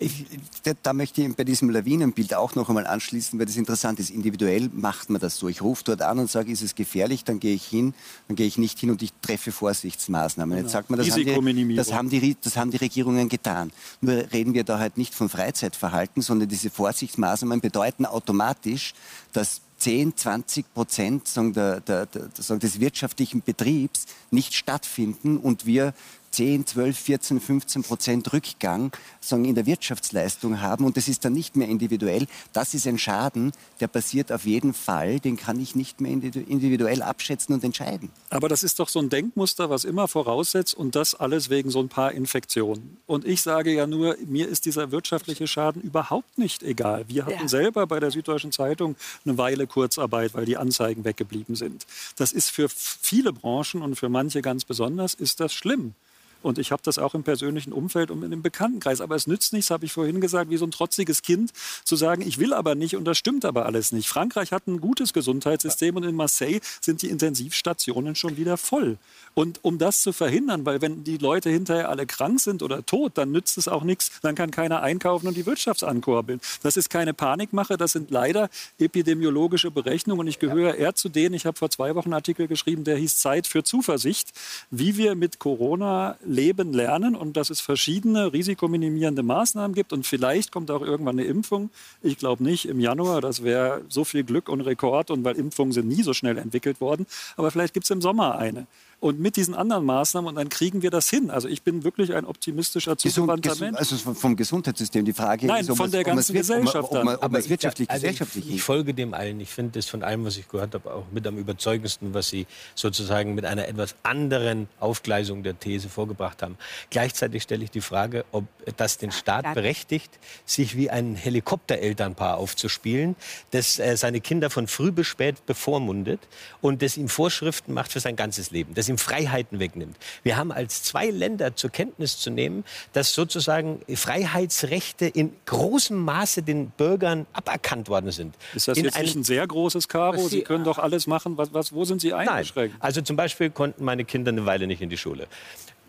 Ich, da, da, möchte ich bei diesem Lawinenbild auch noch einmal anschließen, weil das interessant ist. Individuell macht man das so. Ich rufe dort an und sage, ist es gefährlich, dann gehe ich hin, dann gehe ich nicht hin und ich treffe Vorsichtsmaßnahmen. Genau. Jetzt sagt man, das haben, die, das, haben die, das haben die Regierungen getan. Nur reden wir da halt nicht von Freizeitverhalten, sondern diese Vorsichtsmaßnahmen bedeuten automatisch, dass 10, 20 Prozent sagen, der, der, der, sagen, des wirtschaftlichen Betriebs nicht stattfinden und wir 10, 12, 14, 15 Prozent Rückgang sagen, in der Wirtschaftsleistung haben und das ist dann nicht mehr individuell. Das ist ein Schaden, der passiert auf jeden Fall, den kann ich nicht mehr individuell abschätzen und entscheiden. Aber das ist doch so ein Denkmuster, was immer voraussetzt und das alles wegen so ein paar Infektionen. Und ich sage ja nur, mir ist dieser wirtschaftliche Schaden überhaupt nicht egal. Wir hatten ja. selber bei der Süddeutschen Zeitung eine Weile Kurzarbeit, weil die Anzeigen weggeblieben sind. Das ist für viele Branchen und für manche ganz besonders ist das schlimm. Und ich habe das auch im persönlichen Umfeld und in dem Bekanntenkreis. Aber es nützt nichts, habe ich vorhin gesagt, wie so ein trotziges Kind zu sagen, ich will aber nicht und das stimmt aber alles nicht. Frankreich hat ein gutes Gesundheitssystem und in Marseille sind die Intensivstationen schon wieder voll. Und um das zu verhindern, weil wenn die Leute hinterher alle krank sind oder tot, dann nützt es auch nichts, dann kann keiner einkaufen und die Wirtschaft ankurbeln. Das ist keine Panikmache, das sind leider epidemiologische Berechnungen. Und ich gehöre eher zu denen, ich habe vor zwei Wochen einen Artikel geschrieben, der hieß Zeit für Zuversicht, wie wir mit Corona leben lernen und dass es verschiedene risikominimierende Maßnahmen gibt. Und vielleicht kommt auch irgendwann eine Impfung. Ich glaube nicht im Januar, das wäre so viel Glück und Rekord und weil Impfungen sind nie so schnell entwickelt worden. Aber vielleicht gibt es im Sommer eine und mit diesen anderen Maßnahmen und dann kriegen wir das hin. Also ich bin wirklich ein optimistischer, zugewandter Gesund, Mensch. Also vom Gesundheitssystem. Die Frage Nein, ist, ob von der ganzen es, Gesellschaft. Ob, ob, ob, es wirtschaftlich, also gesellschaftlich ich, ich, folge dem allen. Ich finde das von allem, was ich gehört habe, auch mit am überzeugendsten, was Sie sozusagen mit einer etwas anderen Aufgleisung der These vorgebracht haben. Gleichzeitig stelle ich die Frage, ob das den Staat berechtigt, sich wie ein Helikopterelternpaar aufzuspielen, das äh, seine Kinder von früh bis spät bevormundet und das ihm Vorschriften macht für sein ganzes Leben. Das ihm Freiheiten wegnimmt. Wir haben als zwei Länder zur Kenntnis zu nehmen, dass sozusagen Freiheitsrechte in großem Maße den Bürgern aberkannt worden sind. Ist das in jetzt nicht ein sehr großes Karo? Sie, können doch alles machen. Was, was, wo sind Sie eingeschränkt? Nein. Also zum Beispiel konnten meine Kinder eine Weile nicht in die Schule.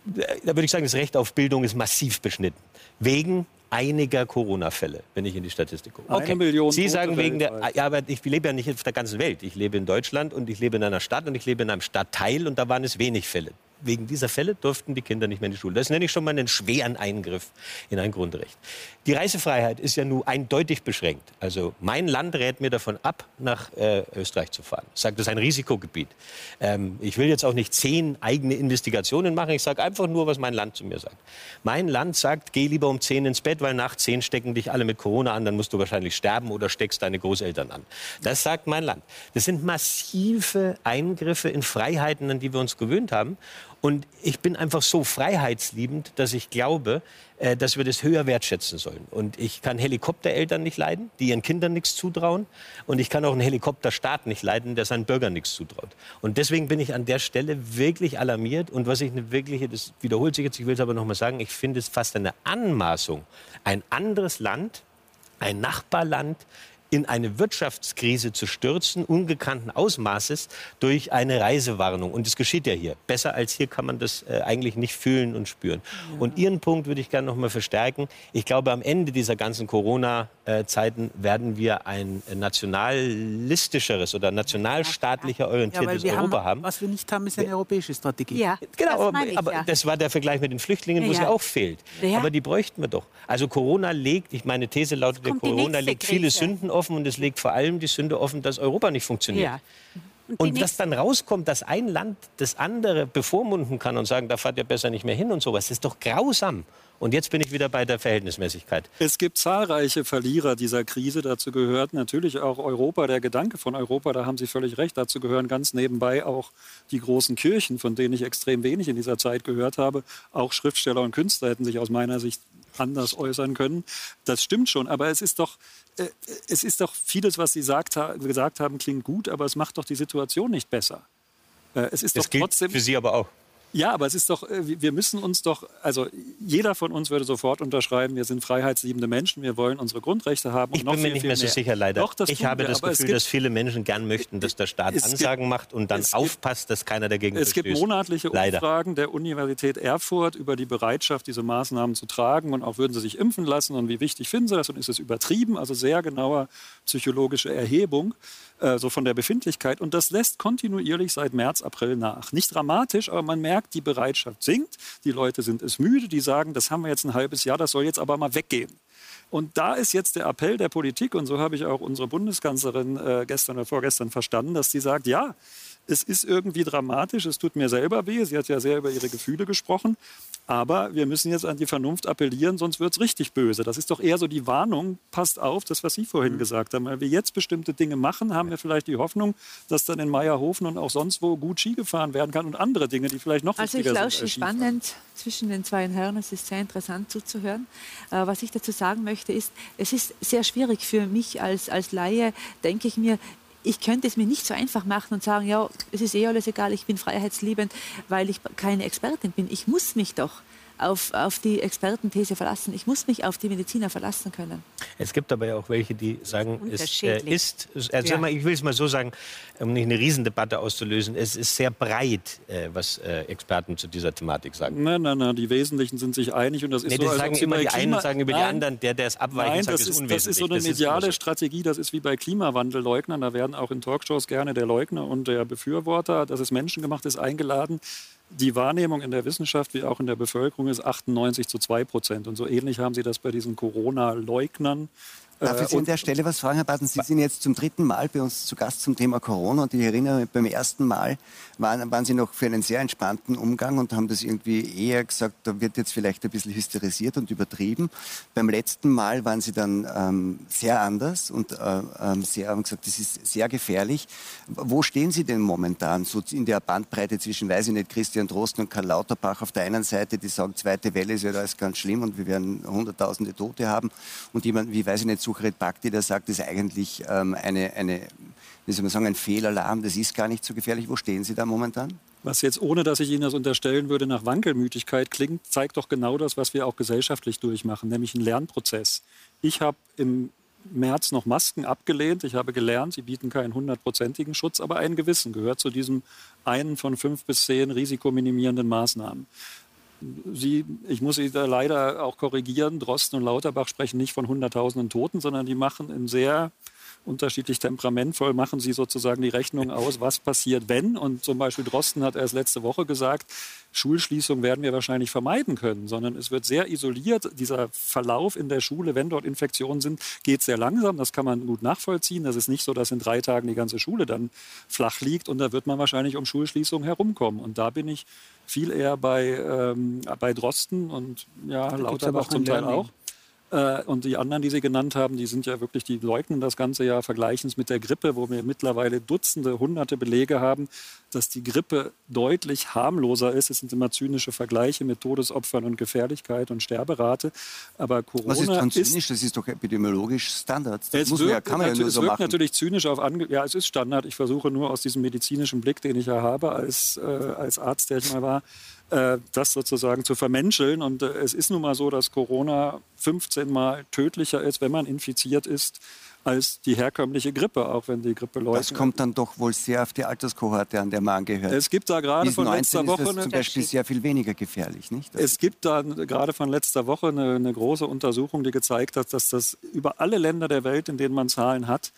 Da würde ich sagen, das Recht auf Bildung ist massiv beschnitten. Wegen einiger Corona-Fälle, wenn ich in die Statistik gucke. Okay. Eine Million Sie sagen wegen der, ja, aber ich lebe ja nicht auf der ganzen Welt. Ich lebe in Deutschland und ich lebe in einer Stadt und ich lebe in einem Stadtteil und da waren es wenig Fälle wegen dieser Fälle durften die Kinder nicht mehr in die Schule. Das nenne ich schon mal einen schweren Eingriff in ein Grundrecht. Die Reisefreiheit ist ja nun eindeutig beschränkt. Also mein Land rät mir davon ab, nach äh, Österreich zu fahren. Sagt, das ist ein Risikogebiet. Ähm, ich will jetzt auch nicht zehn eigene Investigationen machen. Ich sage einfach nur, was mein Land zu mir sagt. Mein Land sagt, geh lieber um zehn ins Bett, weil nach zehn stecken dich alle mit Corona an. Dann musst du wahrscheinlich sterben oder steckst deine Großeltern an. Das sagt mein Land. Das sind massive Eingriffe in Freiheiten, an die wir uns gewöhnt haben. Und ich bin einfach so freiheitsliebend, dass ich glaube, äh, dass wir das höher wertschätzen sollen. Und ich kann Helikoptereltern nicht leiden, die ihren Kindern nichts zutrauen. Und ich kann auch einen Helikopterstaat nicht leiden, der seinen Bürgern nichts zutraut. Und deswegen bin ich an der Stelle wirklich alarmiert. Und was ich eine wirkliche, das wiederholt sich jetzt, ich will es aber noch mal sagen, ich finde es fast eine Anmaßung, ein anderes Land, ein Nachbarland in eine Wirtschaftskrise zu stürzen, ungekannten Ausmaßes, durch eine Reisewarnung. Und das geschieht ja hier. Besser als hier kann man das äh, eigentlich nicht fühlen und spüren. Ja. Und Ihren Punkt würde ich gerne noch mal verstärken. Ich glaube, am Ende dieser ganzen Corona-Zeiten werden wir ein nationalistischeres oder nationalstaatlicher orientiertes ja, Europa haben, haben, Was wir nicht haben, ist eine europäische Strategie. Ja, genau, das ich, aber ja. das war der Vergleich mit den Flüchtlingen, wo es ja auch fehlt. Aber die bräuchten wir doch. Also Corona legt, ich meine These lautet, Corona legt viele Sünden offen und es legt vor allem die Sünde offen, dass Europa nicht funktioniert. Ja. Und, und dass dann rauskommt, dass ein Land das andere bevormunden kann und sagen, da fahrt ihr besser nicht mehr hin und sowas, das ist doch grausam. Und jetzt bin ich wieder bei der Verhältnismäßigkeit. Es gibt zahlreiche Verlierer dieser Krise. Dazu gehört natürlich auch Europa, der Gedanke von Europa, da haben Sie völlig recht. Dazu gehören ganz nebenbei auch die großen Kirchen, von denen ich extrem wenig in dieser Zeit gehört habe. Auch Schriftsteller und Künstler hätten sich aus meiner Sicht anders äußern können. Das stimmt schon, aber es ist doch, äh, es ist doch vieles, was Sie sagt, gesagt haben, klingt gut, aber es macht doch die Situation nicht besser. Äh, es ist das doch trotzdem. Für Sie aber auch. Ja, aber es ist doch, äh, wir müssen uns doch, also jeder von uns würde sofort unterschreiben, wir sind freiheitsliebende Menschen, wir wollen unsere Grundrechte haben. ich bin mir nicht mehr so sicher, leider. Doch, ich habe wir, das Gefühl, gibt, dass viele Menschen gern möchten, dass der Staat Ansagen gibt, macht und dann aufpasst, gibt, dass keiner dagegen Es verstößt. gibt monatliche Umfragen der Universität Erfurt über die Bereitschaft, diese Maßnahmen zu tragen und auch würden sie sich impfen lassen und wie wichtig finden sie das und ist es übertrieben, also sehr genauer psychologische Erhebung äh, so von der Befindlichkeit und das lässt kontinuierlich seit März, April nach. Nicht dramatisch, aber man merkt, merkt, die Bereitschaft sinkt. Die Leute sind es müde, die sagen, das haben wir jetzt ein halbes Jahr, das soll jetzt aber mal weggehen. Und da ist jetzt der Appell der Politik, und so habe ich auch unsere Bundeskanzlerin äh, gestern oder vorgestern verstanden, dass sie sagt, ja, es ist irgendwie dramatisch, es tut mir selber weh. Sie hat ja sehr über ihre Gefühle gesprochen. Aber wir müssen jetzt an die Vernunft appellieren, sonst wird es richtig böse. Das ist doch eher so die Warnung, passt auf, das, was Sie vorhin mhm. gesagt haben. Weil wir jetzt bestimmte Dinge machen, haben wir vielleicht die Hoffnung, dass dann in Meierhofen und auch sonst wo gut Ski gefahren werden kann und andere Dinge, die vielleicht noch also wichtiger sind. Also ich lausche spannend zwischen den zwei Herren. Es ist sehr interessant zuzuhören. Äh, was ich dazu sagen möchte, ist, es ist sehr schwierig für mich als, als Laie, denke ich mir, ich könnte es mir nicht so einfach machen und sagen, ja, es ist eh alles egal, ich bin freiheitsliebend, weil ich keine Expertin bin. Ich muss mich doch auf, auf die Expertenthese verlassen. Ich muss mich auf die Mediziner verlassen können. Es gibt aber ja auch welche, die sagen, es äh, ist, also ja. ich will es mal so sagen, um nicht eine Riesendebatte auszulösen, es ist sehr breit, äh, was äh, Experten zu dieser Thematik sagen. Nein, nein, nein, die Wesentlichen sind sich einig und das ist nee, so, sagen immer die Klima einen sagen über nein, die anderen, der, der es abweicht, nein, das ist, das ist so eine mediale Strategie, das ist wie bei Klimawandelleugnern, da werden auch in Talkshows gerne der Leugner und der Befürworter, dass es menschengemacht ist, eingeladen die Wahrnehmung in der Wissenschaft wie auch in der Bevölkerung ist 98 zu 2 Prozent. Und so ähnlich haben Sie das bei diesen Corona-Leugnern Darf ich Sie an der Stelle was fragen, Herr Baden? Sie sind jetzt zum dritten Mal bei uns zu Gast zum Thema Corona und ich erinnere mich, beim ersten Mal waren, waren Sie noch für einen sehr entspannten Umgang und haben das irgendwie eher gesagt, da wird jetzt vielleicht ein bisschen hysterisiert und übertrieben. Beim letzten Mal waren Sie dann ähm, sehr anders und äh, ähm, sehr, haben gesagt, das ist sehr gefährlich. Wo stehen Sie denn momentan so in der Bandbreite zwischen, weiß ich nicht, Christian Drosten und Karl Lauterbach auf der einen Seite, die sagen, zweite Welle ist ja alles ganz schlimm und wir werden hunderttausende Tote haben und jemand, wie weiß ich nicht, Suchred Bhakti, der sagt, das ist eigentlich ähm, eine, eine, wie soll man sagen, ein Fehlalarm, das ist gar nicht so gefährlich. Wo stehen Sie da momentan? Was jetzt, ohne dass ich Ihnen das unterstellen würde, nach Wankelmütigkeit klingt, zeigt doch genau das, was wir auch gesellschaftlich durchmachen, nämlich einen Lernprozess. Ich habe im März noch Masken abgelehnt. Ich habe gelernt, sie bieten keinen hundertprozentigen Schutz, aber einen gewissen gehört zu diesem einen von fünf bis zehn risikominimierenden Maßnahmen. Sie, ich muss Sie da leider auch korrigieren, Drosten und Lauterbach sprechen nicht von Hunderttausenden Toten, sondern die machen in sehr unterschiedlich temperamentvoll machen sie sozusagen die Rechnung aus, was passiert, wenn. Und zum Beispiel Drosten hat erst letzte Woche gesagt, Schulschließung werden wir wahrscheinlich vermeiden können, sondern es wird sehr isoliert. Dieser Verlauf in der Schule, wenn dort Infektionen sind, geht sehr langsam. Das kann man gut nachvollziehen. Das ist nicht so, dass in drei Tagen die ganze Schule dann flach liegt und da wird man wahrscheinlich um Schulschließung herumkommen. Und da bin ich viel eher bei, ähm, bei Drosten und ja, Lauterbach zum Teil auch. Äh, und die anderen, die Sie genannt haben, die sind ja wirklich, die leugnen das Ganze ja vergleichens mit der Grippe, wo wir mittlerweile Dutzende, hunderte Belege haben, dass die Grippe deutlich harmloser ist. Es sind immer zynische Vergleiche mit Todesopfern und Gefährlichkeit und Sterberate. Aber Corona Was ist dran zynisch? Das ist doch epidemiologisch Standard. Das es muss wirkt, ja, kann man ja nur so machen. natürlich zynisch auf Ange Ja, es ist Standard. Ich versuche nur aus diesem medizinischen Blick, den ich ja habe als, äh, als Arzt, der ich mal war, das sozusagen zu vermenscheln. Und äh, es ist nun mal so, dass Corona 15 Mal tödlicher ist, wenn man infiziert ist, als die herkömmliche Grippe, auch wenn die Grippe läuft. Das kommt dann doch wohl sehr auf die Alterskohorte an, der man angehört. Es gibt da gerade von letzter Woche ist das zum Beispiel sehr viel weniger gefährlich, nicht? es gibt da gerade von letzter Woche eine, eine große Untersuchung, die gezeigt hat, dass das über alle Länder der Welt, in denen man Zahlen hat,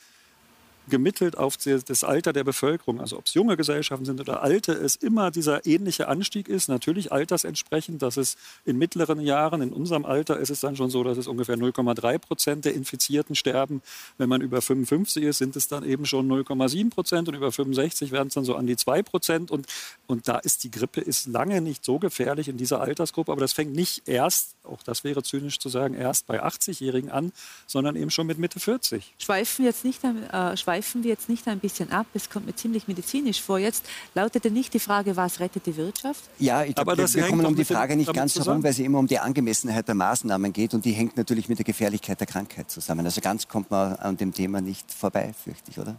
gemittelt auf das Alter der Bevölkerung, also ob es junge Gesellschaften sind oder alte, es immer dieser ähnliche Anstieg ist. Natürlich altersentsprechend, dass es in mittleren Jahren, in unserem Alter ist es dann schon so, dass es ungefähr 0,3 Prozent der Infizierten sterben. Wenn man über 55 ist, sind es dann eben schon 0,7 Prozent und über 65 werden es dann so an die 2 Prozent. Und, und da ist die Grippe ist lange nicht so gefährlich in dieser Altersgruppe, aber das fängt nicht erst, auch das wäre zynisch zu sagen, erst bei 80-Jährigen an, sondern eben schon mit Mitte 40. Schweifen jetzt nicht, äh, schweifen wir jetzt nicht ein bisschen ab? Es kommt mir ziemlich medizinisch vor. Jetzt lautete nicht die Frage, was rettet die Wirtschaft? Ja, ich glaube, wir, wir kommen um die Frage nicht ganz herum, weil sie immer um die Angemessenheit der Maßnahmen geht und die hängt natürlich mit der Gefährlichkeit der Krankheit zusammen. Also ganz kommt man an dem Thema nicht vorbei, fürchte ich, oder?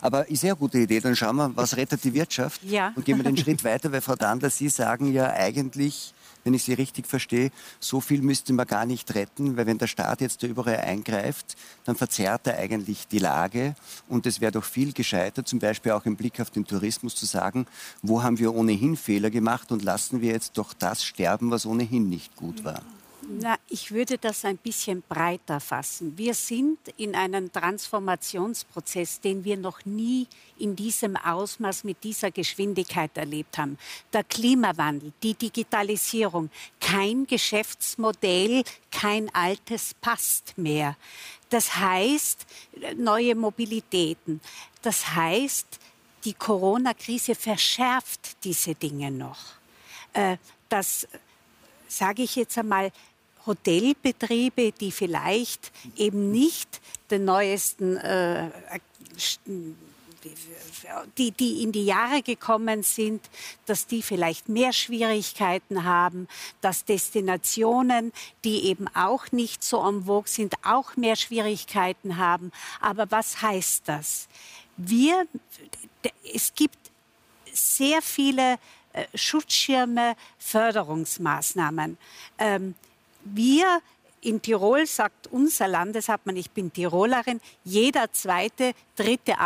Aber ist ja eine gute Idee. Dann schauen wir, was rettet die Wirtschaft. Ja. Und gehen wir den Schritt weiter, weil Frau Dandler, Sie sagen ja eigentlich, wenn ich Sie richtig verstehe, so viel müsste man gar nicht retten, weil wenn der Staat jetzt da überall eingreift, dann verzerrt er eigentlich die Lage. Und es wäre doch viel gescheiter, zum Beispiel auch im Blick auf den Tourismus zu sagen, wo haben wir ohnehin Fehler gemacht und lassen wir jetzt doch das sterben, was ohnehin nicht gut war. Na, ich würde das ein bisschen breiter fassen. Wir sind in einem Transformationsprozess, den wir noch nie in diesem Ausmaß mit dieser Geschwindigkeit erlebt haben. Der Klimawandel, die Digitalisierung, kein Geschäftsmodell, kein altes passt mehr. Das heißt, neue Mobilitäten. Das heißt, die Corona-Krise verschärft diese Dinge noch. Äh, das sage ich jetzt einmal, Hotelbetriebe, die vielleicht eben nicht den neuesten, äh, die, die in die Jahre gekommen sind, dass die vielleicht mehr Schwierigkeiten haben, dass Destinationen, die eben auch nicht so am Vogue sind, auch mehr Schwierigkeiten haben. Aber was heißt das? Wir, es gibt sehr viele äh, Schutzschirme, Förderungsmaßnahmen. Ähm, wir in Tirol, sagt unser Landeshauptmann, ich bin Tirolerin, jeder zweite, dritte äh,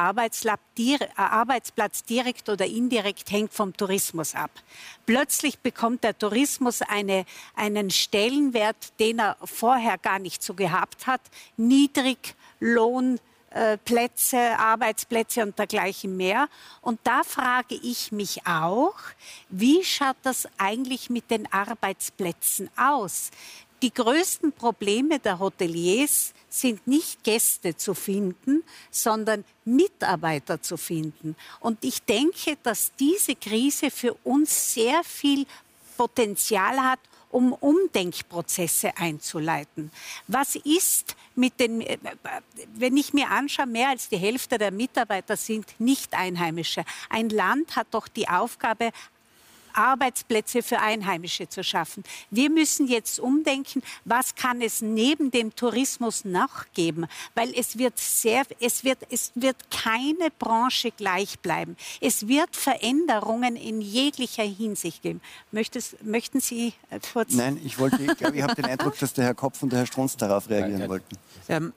Arbeitsplatz direkt oder indirekt hängt vom Tourismus ab. Plötzlich bekommt der Tourismus eine, einen Stellenwert, den er vorher gar nicht so gehabt hat. Niedriglohn, äh, Plätze, Arbeitsplätze und dergleichen mehr. Und da frage ich mich auch, wie schaut das eigentlich mit den Arbeitsplätzen aus? Die größten Probleme der Hoteliers sind nicht Gäste zu finden, sondern Mitarbeiter zu finden. Und ich denke, dass diese Krise für uns sehr viel Potenzial hat, um Umdenkprozesse einzuleiten. Was ist mit den, wenn ich mir anschaue, mehr als die Hälfte der Mitarbeiter sind nicht Einheimische. Ein Land hat doch die Aufgabe, Arbeitsplätze für Einheimische zu schaffen. Wir müssen jetzt umdenken, was kann es neben dem Tourismus noch geben, weil es wird sehr, es wird, es wird keine Branche gleich bleiben. Es wird Veränderungen in jeglicher Hinsicht geben. Möchtest, möchten Sie äh, kurz? Nein, ich wollte, ich glaube, ich habe den Eindruck, dass der Herr Kopf und der Herr Strunz darauf reagieren wollten. Ähm,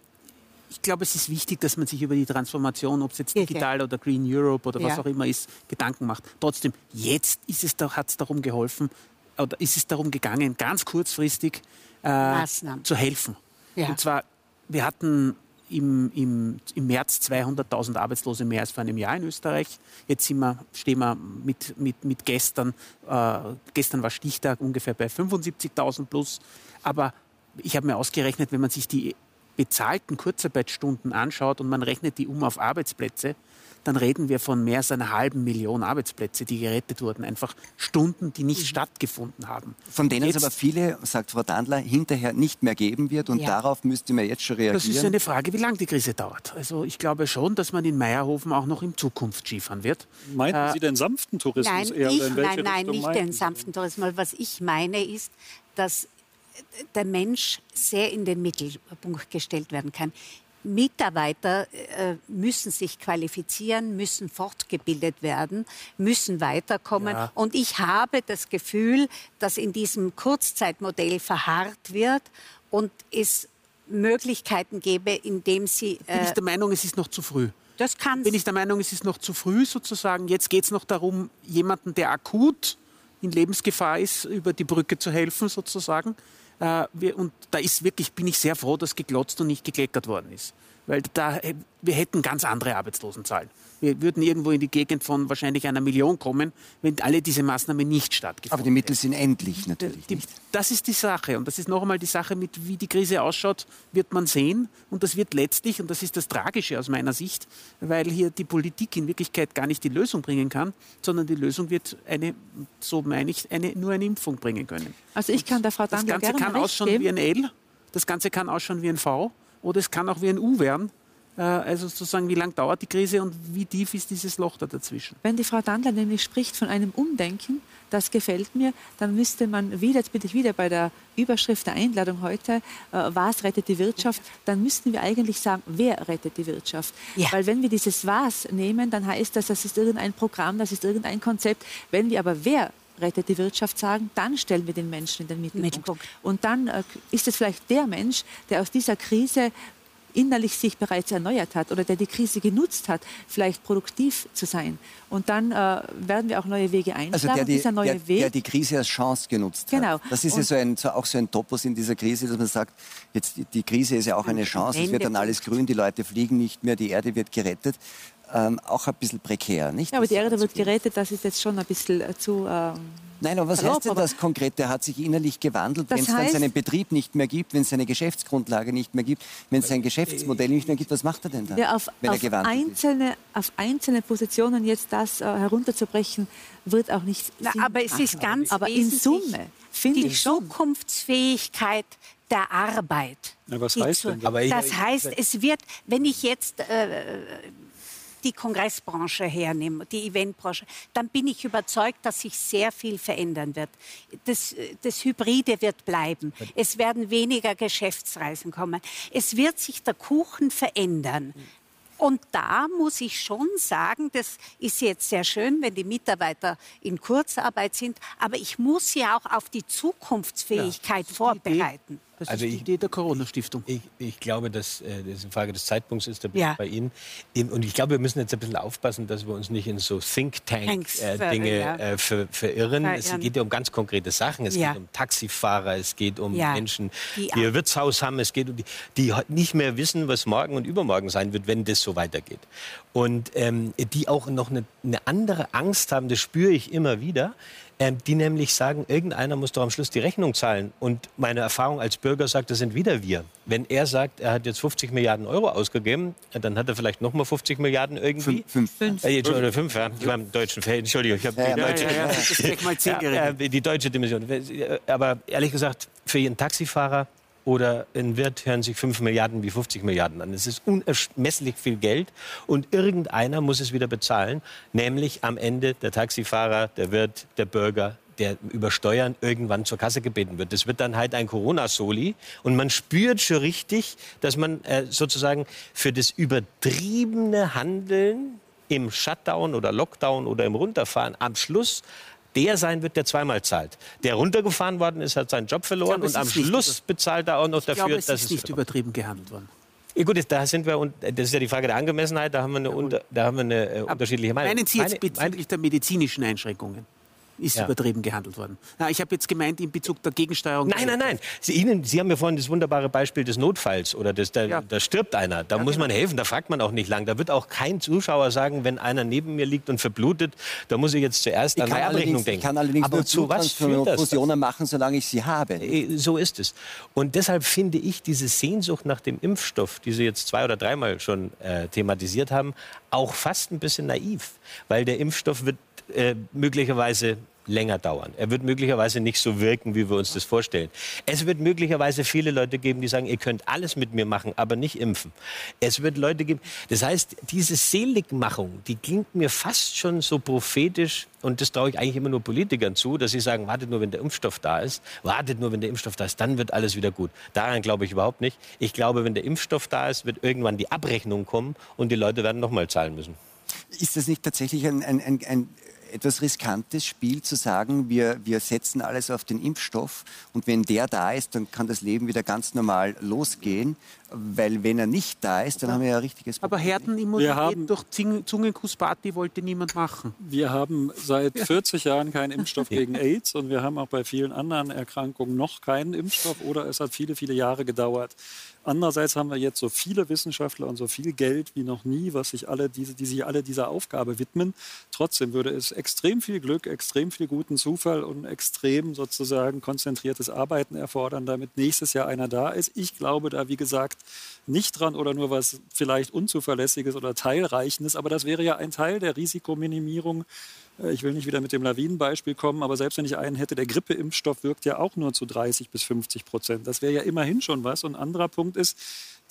ich glaube, es ist wichtig, dass man sich über die Transformation, ob es jetzt digital oder Green Europe oder was ja. auch immer ist, Gedanken macht. Trotzdem, jetzt ist es hat es darum geholfen, oder ist es darum gegangen, ganz kurzfristig äh, zu helfen. Ja. Und zwar, wir hatten im, im, im März 200.000 Arbeitslose mehr als vor einem Jahr in Österreich. Jetzt sind wir, stehen wir mit, mit, mit gestern, äh, gestern war Stichtag ungefähr bei 75.000 plus. Aber ich habe mir ausgerechnet, wenn man sich die bezahlten Kurzarbeitsstunden anschaut und man rechnet die um auf Arbeitsplätze, dann reden wir von mehr als einer halben Million Arbeitsplätze, die gerettet wurden. Einfach Stunden, die nicht mhm. stattgefunden haben. Von denen es aber viele, sagt Frau Dandler, hinterher nicht mehr geben wird. Und ja. darauf müsste man jetzt schon reagieren. Das ist eine Frage, wie lange die Krise dauert. Also ich glaube schon, dass man in Meierhofen auch noch in Zukunft Skifahren wird. Meinten äh, Sie den sanften Tourismus nein, eher? Ich, nein, nein, nicht den sanften Tourismus. Was ich meine ist, dass der Mensch sehr in den Mittelpunkt gestellt werden kann. Mitarbeiter äh, müssen sich qualifizieren, müssen fortgebildet werden, müssen weiterkommen. Ja. Und ich habe das Gefühl, dass in diesem Kurzzeitmodell verharrt wird und es Möglichkeiten gäbe, indem sie. Äh, Bin ich der Meinung, es ist noch zu früh. Das kann. Bin ich der Meinung, es ist noch zu früh sozusagen. Jetzt geht es noch darum, jemanden, der akut in Lebensgefahr ist, über die Brücke zu helfen sozusagen. Äh, und da ist wirklich, bin ich sehr froh, dass geglotzt und nicht gekleckert worden ist. Weil da, äh, wir hätten ganz andere Arbeitslosenzahlen. Wir würden irgendwo in die Gegend von wahrscheinlich einer Million kommen, wenn alle diese Maßnahmen nicht stattgefunden Aber die Mittel sind endlich natürlich. Die, das ist die Sache. Und das ist noch einmal die Sache, mit wie die Krise ausschaut, wird man sehen. Und das wird letztlich, und das ist das Tragische aus meiner Sicht, weil hier die Politik in Wirklichkeit gar nicht die Lösung bringen kann, sondern die Lösung wird eine, so meine ich, eine, nur eine Impfung bringen können. Also ich kann der Frau Dangler Das Ganze kann ausschauen wie ein L, das Ganze kann ausschauen wie ein V oder es kann auch wie ein U werden. Äh, also sozusagen, wie lange dauert die Krise und wie tief ist dieses Loch da dazwischen? Wenn die Frau Dandler nämlich spricht von einem Umdenken, das gefällt mir, dann müsste man wieder, jetzt bin ich wieder bei der Überschrift der Einladung heute, äh, was rettet die Wirtschaft, dann müssten wir eigentlich sagen, wer rettet die Wirtschaft. Ja. Weil wenn wir dieses was nehmen, dann heißt das, das ist irgendein Programm, das ist irgendein Konzept. Wenn wir aber wer rettet die Wirtschaft sagen, dann stellen wir den Menschen in den Mittelpunkt. Und dann äh, ist es vielleicht der Mensch, der aus dieser Krise innerlich sich bereits erneuert hat oder der die Krise genutzt hat, vielleicht produktiv zu sein. Und dann äh, werden wir auch neue Wege einschlagen. Also der die, dieser neue der, Weg, der die Krise als Chance genutzt genau. hat. Das ist ja so ein, so auch so ein Topos in dieser Krise, dass man sagt, jetzt die Krise ist ja auch eine Chance, es wird dann alles grün, die Leute fliegen nicht mehr, die Erde wird gerettet. Ähm, auch ein bisschen prekär, nicht? Ja, aber die Erde wird gerettet, das ist jetzt schon ein bisschen äh, zu... Ähm Nein, aber was heißt denn das konkret? Der hat sich innerlich gewandelt, wenn es dann seinen Betrieb nicht mehr gibt, wenn es seine Geschäftsgrundlage nicht mehr gibt, wenn es sein Geschäftsmodell nicht mehr gibt. Was macht er denn dann, ja, auf, wenn auf er gewandelt einzelne, ist? Auf einzelne Positionen jetzt das äh, herunterzubrechen, wird auch nicht Na, Aber es ist ganz Aber in Summe finde ich. Zukunftsfähigkeit der Arbeit. Ja, was heißt denn das? Das heißt, es wird, wenn ich jetzt... Äh, die Kongressbranche hernehme, die Eventbranche, dann bin ich überzeugt, dass sich sehr viel verändern wird. Das, das Hybride wird bleiben. Es werden weniger Geschäftsreisen kommen. Es wird sich der Kuchen verändern. Und da muss ich schon sagen, das ist jetzt sehr schön, wenn die Mitarbeiter in Kurzarbeit sind, aber ich muss sie auch auf die Zukunftsfähigkeit ja, vorbereiten. Das also ist die ich, Idee der Corona-Stiftung. Ich, ich, glaube, dass äh, das eine Frage des Zeitpunkts ist ja. bei Ihnen. Und ich glaube, wir müssen jetzt ein bisschen aufpassen, dass wir uns nicht in so Think-Tank-Dinge äh, ja. äh, ver verirren. Verirren. Es geht ja um ganz konkrete Sachen. Es ja. geht um Taxifahrer, es geht um Menschen, die, die ein Wirtshaus haben, es geht um die, die nicht mehr wissen, was morgen und übermorgen sein wird, wenn das so weitergeht. Und ähm, die auch noch eine, eine andere Angst haben, das spüre ich immer wieder die nämlich sagen, irgendeiner muss doch am Schluss die Rechnung zahlen. Und meine Erfahrung als Bürger sagt, das sind wieder wir. Wenn er sagt, er hat jetzt 50 Milliarden Euro ausgegeben, dann hat er vielleicht noch mal 50 Milliarden irgendwie. Fünf. fünf. Äh, oder fünf, ja. Ich war im deutschen Feld. Entschuldigung, ich habe ja, die, deutsche, ja, ja, ja, die deutsche Dimension. Aber ehrlich gesagt, für jeden Taxifahrer oder ein Wirt hören sich 5 Milliarden wie 50 Milliarden an. Es ist unermesslich viel Geld und irgendeiner muss es wieder bezahlen, nämlich am Ende der Taxifahrer, der Wirt, der Bürger, der über Steuern irgendwann zur Kasse gebeten wird. Das wird dann halt ein Corona-Soli. Und man spürt schon richtig, dass man äh, sozusagen für das übertriebene Handeln im Shutdown oder Lockdown oder im Runterfahren am Schluss der sein wird, der zweimal zahlt. Der runtergefahren worden ist, hat seinen Job verloren und am Schluss bezahlt er auch noch ich dafür, glaube, es dass ist nicht übertrieben gehandelt worden. Ja, gut, da sind wir, und das ist ja die Frage der Angemessenheit, da haben wir eine, unter, da haben wir eine äh, unterschiedliche Meinung. Meinen Sie jetzt bezüglich der medizinischen Einschränkungen? Ist ja. übertrieben gehandelt worden. Na, ich habe jetzt gemeint in Bezug der Gegensteuerung. Nein, nein, nein. Sie, Ihnen, Sie haben ja vorhin das wunderbare Beispiel des Notfalls oder des, da, ja. da stirbt einer. Da ja, muss genau. man helfen, da fragt man auch nicht lang. Da wird auch kein Zuschauer sagen, wenn einer neben mir liegt und verblutet, da muss ich jetzt zuerst ich an eine Abrechnung denken. Ich kann allerdings Aber nur zu was Fusionen machen, solange ich sie habe. Äh, so ist es. Und deshalb finde ich diese Sehnsucht nach dem Impfstoff, die Sie jetzt zwei oder dreimal schon äh, thematisiert haben, auch fast ein bisschen naiv. Weil der Impfstoff wird äh, möglicherweise länger dauern. Er wird möglicherweise nicht so wirken, wie wir uns das vorstellen. Es wird möglicherweise viele Leute geben, die sagen, ihr könnt alles mit mir machen, aber nicht impfen. Es wird Leute geben. Das heißt, diese Seligmachung, die klingt mir fast schon so prophetisch und das traue ich eigentlich immer nur Politikern zu, dass sie sagen, wartet nur, wenn der Impfstoff da ist, wartet nur, wenn der Impfstoff da ist, dann wird alles wieder gut. Daran glaube ich überhaupt nicht. Ich glaube, wenn der Impfstoff da ist, wird irgendwann die Abrechnung kommen und die Leute werden nochmal zahlen müssen. Ist das nicht tatsächlich ein, ein, ein, ein etwas riskantes Spiel zu sagen, wir, wir setzen alles auf den Impfstoff und wenn der da ist, dann kann das Leben wieder ganz normal losgehen. Weil wenn er nicht da ist, dann haben wir ja ein richtiges Problem. Aber Herdenimmunität durch Zungenkussparty wollte niemand machen. Wir haben seit 40 Jahren keinen Impfstoff gegen AIDS und wir haben auch bei vielen anderen Erkrankungen noch keinen Impfstoff oder es hat viele, viele Jahre gedauert. Andererseits haben wir jetzt so viele Wissenschaftler und so viel Geld wie noch nie, was sich alle diese, die sich alle dieser Aufgabe widmen. Trotzdem würde es extrem viel Glück, extrem viel guten Zufall und extrem sozusagen konzentriertes Arbeiten erfordern, damit nächstes Jahr einer da ist. Ich glaube da, wie gesagt, nicht dran oder nur was vielleicht Unzuverlässiges oder Teilreichendes. Aber das wäre ja ein Teil der Risikominimierung ich will nicht wieder mit dem Lawinenbeispiel kommen, aber selbst wenn ich einen hätte, der Grippeimpfstoff wirkt ja auch nur zu 30 bis 50 Prozent. Das wäre ja immerhin schon was. Und ein anderer Punkt ist,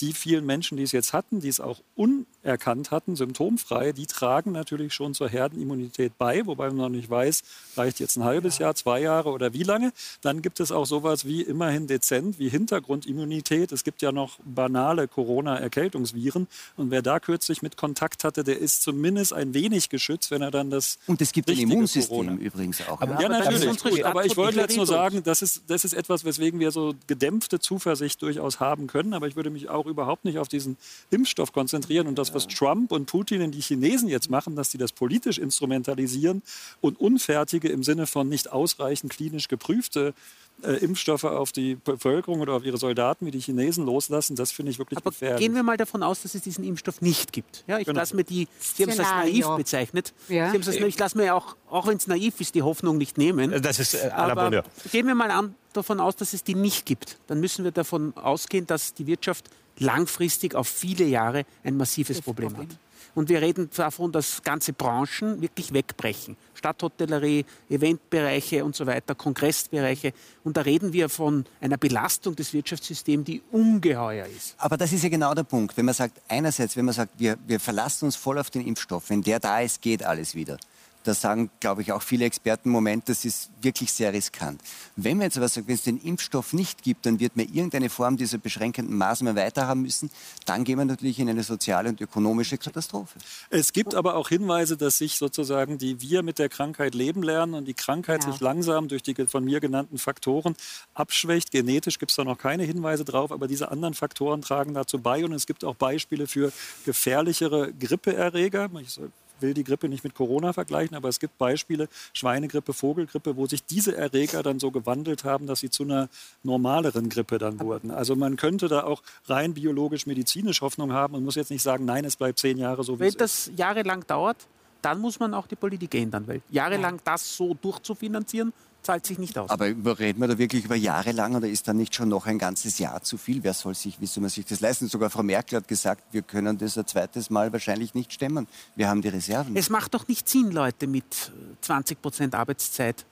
die vielen Menschen, die es jetzt hatten, die es auch unerkannt hatten, symptomfrei, die tragen natürlich schon zur Herdenimmunität bei, wobei man noch nicht weiß, reicht jetzt ein halbes Jahr, zwei Jahre oder wie lange. Dann gibt es auch sowas wie immerhin dezent, wie Hintergrundimmunität. Es gibt ja noch banale Corona-Erkältungsviren. Und wer da kürzlich mit Kontakt hatte, der ist zumindest ein wenig geschützt, wenn er dann das. Gibt ein Immunsystem Corona. übrigens auch. Aber, ja, natürlich. Gut, aber ich wollte jetzt nur sagen, das ist, das ist etwas, weswegen wir so gedämpfte Zuversicht durchaus haben können. Aber ich würde mich auch überhaupt nicht auf diesen Impfstoff konzentrieren. Und das, was Trump und Putin und die Chinesen jetzt machen, dass sie das politisch instrumentalisieren und unfertige im Sinne von nicht ausreichend klinisch geprüfte äh, Impfstoffe auf die Bevölkerung oder auf ihre Soldaten wie die Chinesen loslassen, das finde ich wirklich Aber gefährlich. Gehen wir mal davon aus, dass es diesen Impfstoff nicht gibt. Ja, ich genau. lasse mir die, Sie haben es als naiv bezeichnet. Ja. Sie als, ich lasse mir auch, auch wenn es naiv ist, die Hoffnung nicht nehmen. Das ist äh, Aber gehen wir mal an, davon aus, dass es die nicht gibt. Dann müssen wir davon ausgehen, dass die Wirtschaft langfristig auf viele Jahre ein massives Problem, Problem hat. Und wir reden davon, dass ganze Branchen wirklich wegbrechen. Stadthotellerie, Eventbereiche und so weiter, Kongressbereiche. Und da reden wir von einer Belastung des Wirtschaftssystems, die ungeheuer ist. Aber das ist ja genau der Punkt. Wenn man sagt, einerseits, wenn man sagt, wir, wir verlassen uns voll auf den Impfstoff, wenn der da ist, geht alles wieder. Da sagen, glaube ich, auch viele Experten, Moment, das ist wirklich sehr riskant. Wenn man jetzt aber sagt, wenn es den Impfstoff nicht gibt, dann wird man irgendeine Form dieser beschränkenden Maßnahmen weiterhaben müssen, dann gehen wir natürlich in eine soziale und ökonomische Katastrophe. Es gibt aber auch Hinweise, dass sich sozusagen die wir mit der Krankheit leben lernen und die Krankheit ja. sich langsam durch die von mir genannten Faktoren abschwächt. Genetisch gibt es da noch keine Hinweise drauf, aber diese anderen Faktoren tragen dazu bei und es gibt auch Beispiele für gefährlichere Grippeerreger. Ich will die Grippe nicht mit Corona vergleichen, aber es gibt Beispiele, Schweinegrippe, Vogelgrippe, wo sich diese Erreger dann so gewandelt haben, dass sie zu einer normaleren Grippe dann wurden. Also man könnte da auch rein biologisch-medizinisch Hoffnung haben und muss jetzt nicht sagen, nein, es bleibt zehn Jahre so, wie Wenn es das jahrelang dauert, dann muss man auch die Politik ändern, weil jahrelang das so durchzufinanzieren, zahlt sich nicht aus. Aber reden wir da wirklich über Jahre lang oder ist da nicht schon noch ein ganzes Jahr zu viel? Wer soll sich, wie soll man sich das leisten? Sogar Frau Merkel hat gesagt, wir können das ein zweites Mal wahrscheinlich nicht stemmen. Wir haben die Reserven. Es macht doch nicht Sinn, Leute mit 20 Prozent Arbeitszeit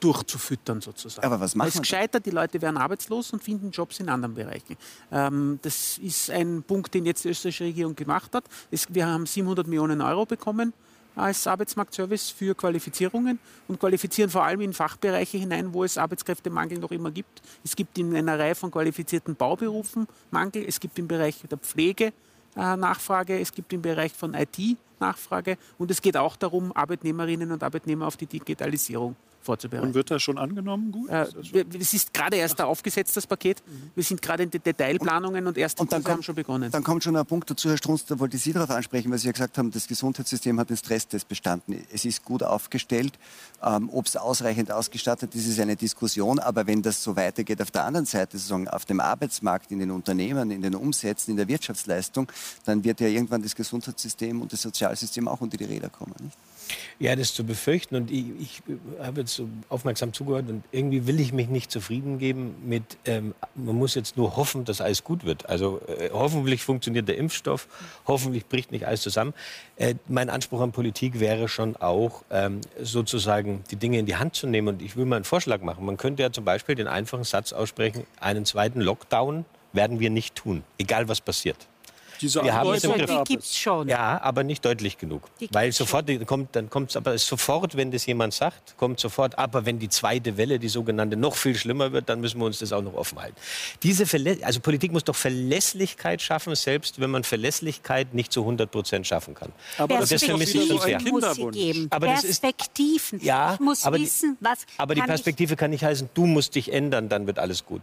durchzufüttern sozusagen. Aber was machen Es gescheitert, die Leute werden arbeitslos und finden Jobs in anderen Bereichen. Ähm, das ist ein Punkt, den jetzt die österreichische Regierung gemacht hat. Es, wir haben 700 Millionen Euro bekommen als Arbeitsmarktservice für Qualifizierungen und qualifizieren vor allem in Fachbereiche hinein, wo es Arbeitskräftemangel noch immer gibt. Es gibt in einer Reihe von qualifizierten Bauberufen Mangel, es gibt im Bereich der Pflege äh, Nachfrage, es gibt im Bereich von IT Nachfrage und es geht auch darum, Arbeitnehmerinnen und Arbeitnehmer auf die Digitalisierung vorzubereiten. Und wird das schon angenommen? Gut? Äh, es ist gerade erst da aufgesetzt, das Paket. Mhm. Wir sind gerade in den Detailplanungen und erst und dann kommt, haben schon begonnen. Dann kommt schon ein Punkt dazu, Herr Strunz, da wollte ich Sie darauf ansprechen, weil Sie ja gesagt haben, das Gesundheitssystem hat den Stresstest bestanden. Es ist gut aufgestellt. Ähm, Ob es ausreichend ausgestattet ist, ist eine Diskussion. Aber wenn das so weitergeht auf der anderen Seite, sozusagen auf dem Arbeitsmarkt, in den Unternehmen, in den Umsätzen, in der Wirtschaftsleistung, dann wird ja irgendwann das Gesundheitssystem und das Sozialsystem auch unter die Räder kommen. Nicht? Ja, das ist zu befürchten. Und ich, ich habe jetzt so aufmerksam zugehört und irgendwie will ich mich nicht zufrieden geben mit, ähm, man muss jetzt nur hoffen, dass alles gut wird. Also äh, hoffentlich funktioniert der Impfstoff, hoffentlich bricht nicht alles zusammen. Äh, mein Anspruch an Politik wäre schon auch, ähm, sozusagen die Dinge in die Hand zu nehmen. Und ich will mal einen Vorschlag machen. Man könnte ja zum Beispiel den einfachen Satz aussprechen, einen zweiten Lockdown werden wir nicht tun, egal was passiert. Diese wir haben die gibt es schon. Ja, aber nicht deutlich genug. Weil sofort schon. kommt, dann kommt es aber sofort, wenn das jemand sagt, kommt sofort, aber wenn die zweite Welle, die sogenannte, noch viel schlimmer wird, dann müssen wir uns das auch noch offen halten. Diese Verlä also Politik muss doch Verlässlichkeit schaffen, selbst wenn man Verlässlichkeit nicht zu 100 Prozent schaffen kann. Aber das vermisse ich schon sehr. Aber Perspektiven. Ist, ja, ich muss aber wissen, was. Aber die Perspektive kann nicht heißen, du musst dich ändern, dann wird alles gut.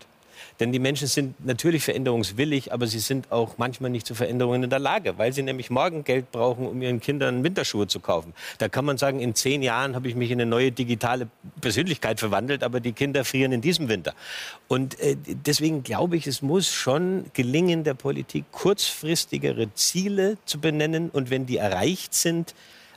Denn die Menschen sind natürlich veränderungswillig, aber sie sind auch manchmal nicht zu Veränderungen in der Lage, weil sie nämlich morgen Geld brauchen, um ihren Kindern Winterschuhe zu kaufen. Da kann man sagen, in zehn Jahren habe ich mich in eine neue digitale Persönlichkeit verwandelt, aber die Kinder frieren in diesem Winter. Und äh, deswegen glaube ich, es muss schon gelingen, der Politik kurzfristigere Ziele zu benennen und wenn die erreicht sind,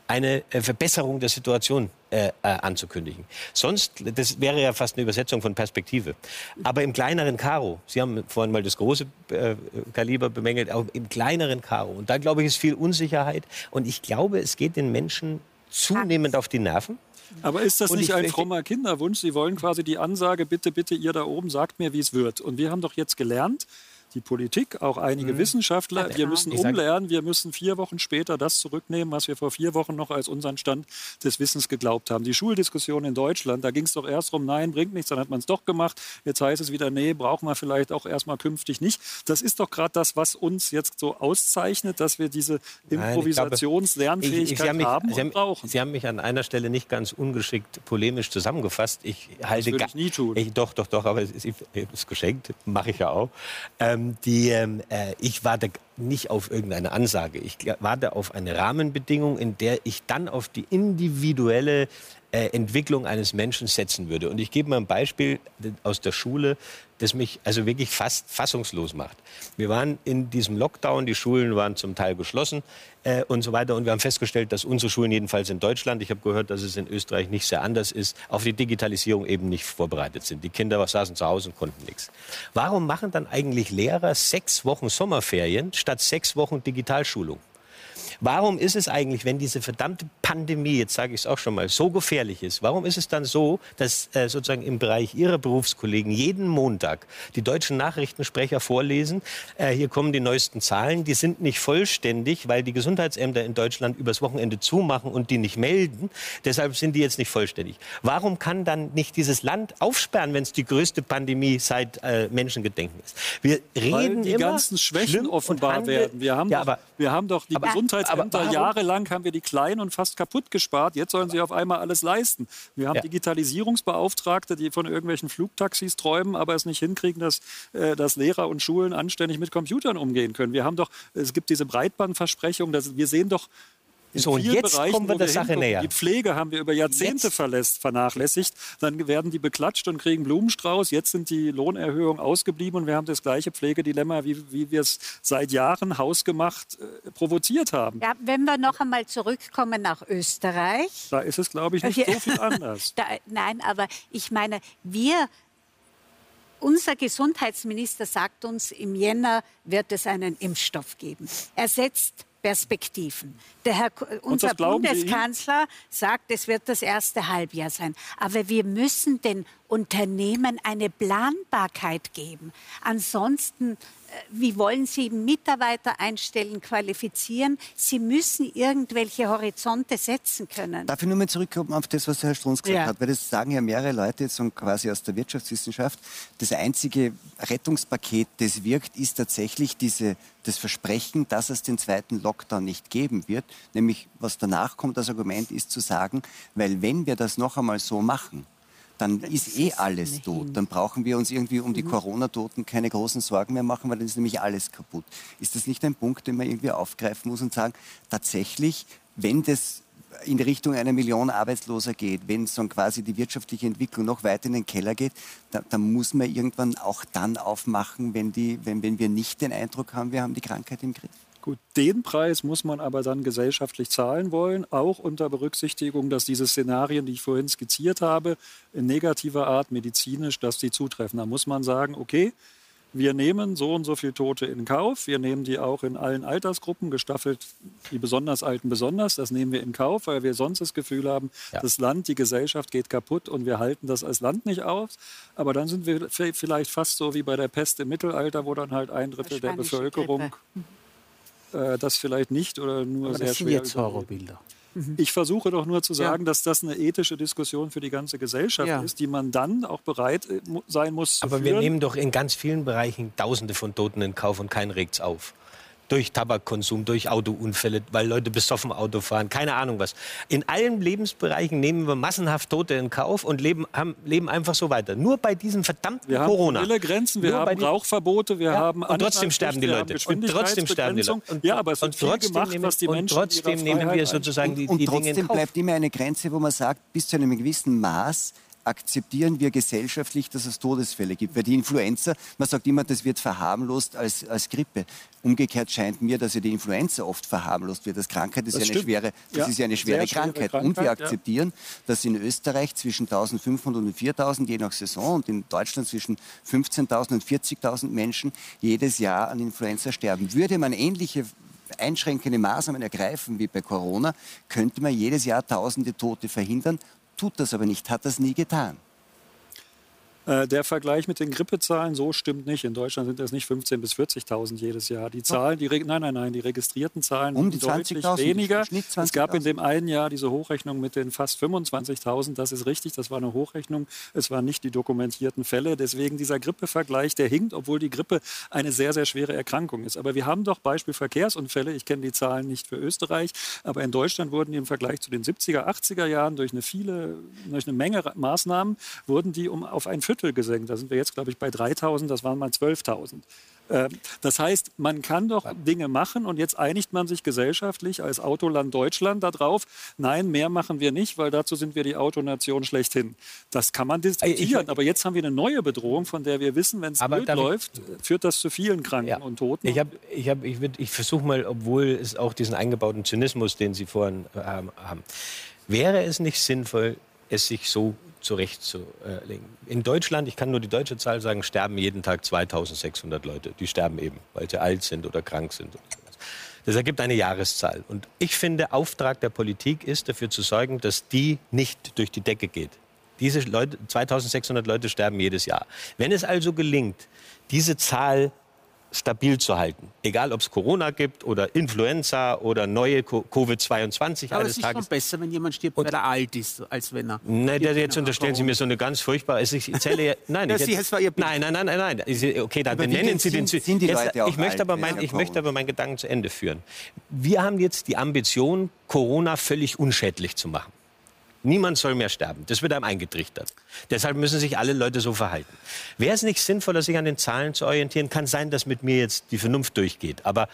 eine äh, Verbesserung der Situation äh, äh, anzukündigen. Sonst, das wäre ja fast eine Übersetzung von Perspektive. Aber im kleineren Karo, Sie haben vorhin mal das große äh, Kaliber bemängelt, auch im kleineren Karo. Und da glaube ich, ist viel Unsicherheit. Und ich glaube, es geht den Menschen zunehmend auf die Nerven. Aber ist das Und nicht ich ein frommer Kinderwunsch? Sie wollen quasi die Ansage, bitte, bitte, ihr da oben, sagt mir, wie es wird. Und wir haben doch jetzt gelernt, die Politik, auch einige Wissenschaftler, wir müssen umlernen, wir müssen vier Wochen später das zurücknehmen, was wir vor vier Wochen noch als unseren Stand des Wissens geglaubt haben. Die Schuldiskussion in Deutschland, da ging es doch erst darum, nein, bringt nichts, dann hat man es doch gemacht. Jetzt heißt es wieder, nee, brauchen wir vielleicht auch erstmal künftig nicht. Das ist doch gerade das, was uns jetzt so auszeichnet, dass wir diese Improvisationslernfähigkeit haben, haben Sie, und haben, brauchen. Sie haben mich an einer Stelle nicht ganz ungeschickt polemisch zusammengefasst. Ich halte würde ga- ich nie tun. Ich, doch, doch, doch, aber es ist, es ist geschenkt, mache ich ja auch. Ähm, die, ähm, äh, ich warte nicht auf irgendeine Ansage. Ich warte auf eine Rahmenbedingung, in der ich dann auf die individuelle äh, Entwicklung eines Menschen setzen würde. Und ich gebe mal ein Beispiel aus der Schule, das mich also wirklich fast fassungslos macht. Wir waren in diesem Lockdown, die Schulen waren zum Teil geschlossen äh, und so weiter. Und wir haben festgestellt, dass unsere Schulen jedenfalls in Deutschland, ich habe gehört, dass es in Österreich nicht sehr anders ist, auf die Digitalisierung eben nicht vorbereitet sind. Die Kinder saßen zu Hause und konnten nichts. Warum machen dann eigentlich Lehrer sechs Wochen Sommerferien statt sechs Wochen Digitalschulung? Warum ist es eigentlich, wenn diese verdammte Pandemie, jetzt sage ich es auch schon mal, so gefährlich ist, warum ist es dann so, dass äh, sozusagen im Bereich Ihrer Berufskollegen jeden Montag die deutschen Nachrichtensprecher vorlesen, äh, hier kommen die neuesten Zahlen, die sind nicht vollständig, weil die Gesundheitsämter in Deutschland übers Wochenende zumachen und die nicht melden, deshalb sind die jetzt nicht vollständig. Warum kann dann nicht dieses Land aufsperren, wenn es die größte Pandemie seit äh, Menschengedenken ist? Wir reden Weil die immer ganzen Schwächen offenbar werden. Wir haben, ja, doch, aber wir haben doch die aber- Gesundheitsämter aber warum- jahrelang haben wir die klein und fast kaputt gespart. Jetzt sollen sie auf einmal alles leisten. Wir haben Ja. Digitalisierungsbeauftragte, die von irgendwelchen Flugtaxis träumen, aber es nicht hinkriegen, dass, äh, dass Lehrer und Schulen anständig mit Computern umgehen können. Wir haben doch, es gibt diese Breitbandversprechung, dass wir sehen doch in So, und vielen jetzt Bereichen, kommen wir der Sache näher. Die Pflege haben wir über Jahrzehnte Jetzt- verlässt, vernachlässigt. Dann werden die beklatscht und kriegen Blumenstrauß. Jetzt sind die Lohnerhöhungen ausgeblieben und wir haben das gleiche Pflegedilemma, wie, wie wir es seit Jahren hausgemacht äh, provoziert haben. Ja, wenn wir noch einmal zurückkommen nach Österreich. Da ist es, glaube ich, nicht Ja. so viel anders. Da, nein, aber ich meine, wir, unser Gesundheitsminister sagt uns, im Jänner wird es einen Impfstoff geben. Er setzt Perspektiven. Der Herr, Ko- unser? Bundeskanzler sagt, es wird das erste Halbjahr sein. Aber wir müssen den Unternehmen eine Planbarkeit geben. Ansonsten, äh, wie wollen Sie Mitarbeiter einstellen, qualifizieren? Sie müssen irgendwelche Horizonte setzen können. Darf ich nur mal zurückkommen auf das, was der Herr Strunz gesagt Ja. hat? Weil das sagen ja mehrere Leute jetzt so quasi aus der Wirtschaftswissenschaft. Das einzige Rettungspaket, das wirkt, ist tatsächlich diese, das Versprechen, dass es den zweiten Lockdown nicht geben wird. Nämlich, was danach kommt, das Argument ist zu sagen, weil wenn wir das noch einmal so machen, dann ist eh alles tot. Dann brauchen wir uns irgendwie um die Corona-Toten keine großen Sorgen mehr machen, weil dann ist nämlich alles kaputt. Ist das nicht ein Punkt, den man irgendwie aufgreifen muss und sagen, tatsächlich, wenn das in Richtung einer Million Arbeitsloser geht, wenn so quasi die wirtschaftliche Entwicklung noch weiter in den Keller geht, da, dann muss man irgendwann auch dann aufmachen, wenn, die, wenn, wenn wir nicht den Eindruck haben, wir haben die Krankheit im Griff. Gut, den Preis muss man aber dann gesellschaftlich zahlen wollen, auch unter Berücksichtigung, dass diese Szenarien, die ich vorhin skizziert habe, in negativer Art medizinisch, dass die zutreffen. Da muss man sagen, okay, wir nehmen so und so viele Tote in Kauf. Wir nehmen die auch in allen Altersgruppen, gestaffelt die besonders Alten besonders. Das nehmen wir in Kauf, weil wir sonst das Gefühl haben, Ja. das Land, die Gesellschaft geht kaputt und wir halten das als Land nicht aus. Aber dann sind wir vielleicht fast so wie bei der Pest im Mittelalter, wo dann halt ein Drittel der Bevölkerung äh, das vielleicht nicht oder nur Aber sehr das sind schwer jetzt. Horrorbilder. Ich versuche doch nur zu sagen, dass das eine ethische Diskussion für die ganze Gesellschaft Ja. ist, die man dann auch bereit äh, sein muss zu Aber wir nehmen doch in ganz vielen Bereichen Tausende von Toten in Kauf und keinen regt's auf. Durch Tabakkonsum, durch Autounfälle, weil Leute besoffen Auto fahren, keine Ahnung was. In allen Lebensbereichen nehmen wir massenhaft Tote in Kauf und leben, haben, leben einfach so weiter. Nur bei diesem verdammten wir haben Corona. Grenzen, wir Nur bei haben die- Rauchverbote, wir Ja, haben und trotzdem sterben die wir Leute. haben Und trotzdem sterben die Leute. Und, ja, aber es und wird viel trotzdem gemacht, nehmen, was die und Menschen trotzdem ihrer nehmen wir sozusagen die, und die Dinge in trotzdem Kauf. bleibt immer eine Grenze, wo man sagt, bis zu einem gewissen Maß akzeptieren wir gesellschaftlich, dass es Todesfälle gibt. Weil die Influenza, man sagt immer, das wird verharmlost als, als Grippe. Umgekehrt scheint mir, dass ja die Influenza oft verharmlost wird. Das Krankheit ist Das ja eine stimmt. schwere, das Ja, ist ja eine schwere schwere Krankheit. Und wir Krankheit, ja. akzeptieren, dass in Österreich zwischen 1500 und 4000 je nach Saison und in Deutschland zwischen 15.000 und 40.000 Menschen jedes Jahr an Influenza sterben. Würde man ähnliche einschränkende Maßnahmen ergreifen wie bei Corona, könnte man jedes Jahr tausende Tote verhindern, tut das aber nicht, hat das nie getan. Äh, der Vergleich mit den Grippezahlen, so stimmt nicht. In Deutschland sind das nicht 15.000 bis 40.000 jedes Jahr. Die Zahlen, die, nein, nein, nein, die registrierten Zahlen um die deutlich weniger. Es gab in dem einen Jahr diese Hochrechnung mit den fast 25.000. Das ist richtig, das war eine Hochrechnung. Es waren nicht die dokumentierten Fälle. Deswegen dieser Grippevergleich, der hinkt, obwohl die Grippe eine sehr, sehr schwere Erkrankung ist. Aber wir haben doch Beispiel Verkehrsunfälle. Ich kenne die Zahlen nicht für Österreich, aber in Deutschland wurden die im Vergleich zu den 70er, 80er Jahren durch eine, viele, durch eine Menge Maßnahmen, wurden die um auf ein Viertel Viertel gesenkt. Da sind wir jetzt, glaube ich, bei 3.000, das waren mal 12.000. Ähm, das heißt, man kann doch Dinge machen und jetzt einigt man sich gesellschaftlich als Autoland Deutschland darauf, nein, mehr machen wir nicht, weil dazu sind wir die Autonation schlechthin. Das kann man diskutieren, aber jetzt haben wir eine neue Bedrohung, von der wir wissen, wenn es blöd läuft, führt das zu vielen Kranken ja. und Toten. Ich, ich, ich, ich versuche mal, obwohl es auch diesen eingebauten Zynismus, den Sie vorhin äh, haben, wäre es nicht sinnvoll, es sich so zurechtzulegen. In Deutschland, ich kann nur die deutsche Zahl sagen, sterben jeden Tag 2600 Leute. Die sterben eben, weil sie alt sind oder krank sind. Das ergibt eine Jahreszahl. Und ich finde, Auftrag der Politik ist, dafür zu sorgen, dass die nicht durch die Decke geht. Diese Leute, 2600 Leute sterben jedes Jahr. Wenn es also gelingt, diese Zahl stabil zu halten. Egal, ob es Corona gibt oder Influenza oder neue Covid-22 Aber es ist Tages. schon besser, wenn jemand stirbt, weil er alt ist, als wenn er... Nein, jetzt unterstellen Sie mir so eine ganz furchtbare... Also ich zähle... Nein, ich jetzt, nein, nein, nein, nein, nein. Okay, dann benennen Sie den... Sind die Leute auch ich, möchte aber mein, ich möchte aber meinen Gedanken zu Ende führen. Wir haben jetzt die Ambition, Corona völlig unschädlich zu machen. Niemand soll mehr sterben. Das wird einem eingetrichtert. Deshalb müssen sich alle Leute so verhalten. Wäre es nicht sinnvoller, sich an den Zahlen zu orientieren? Kann sein, dass mit mir jetzt die Vernunft durchgeht. Aber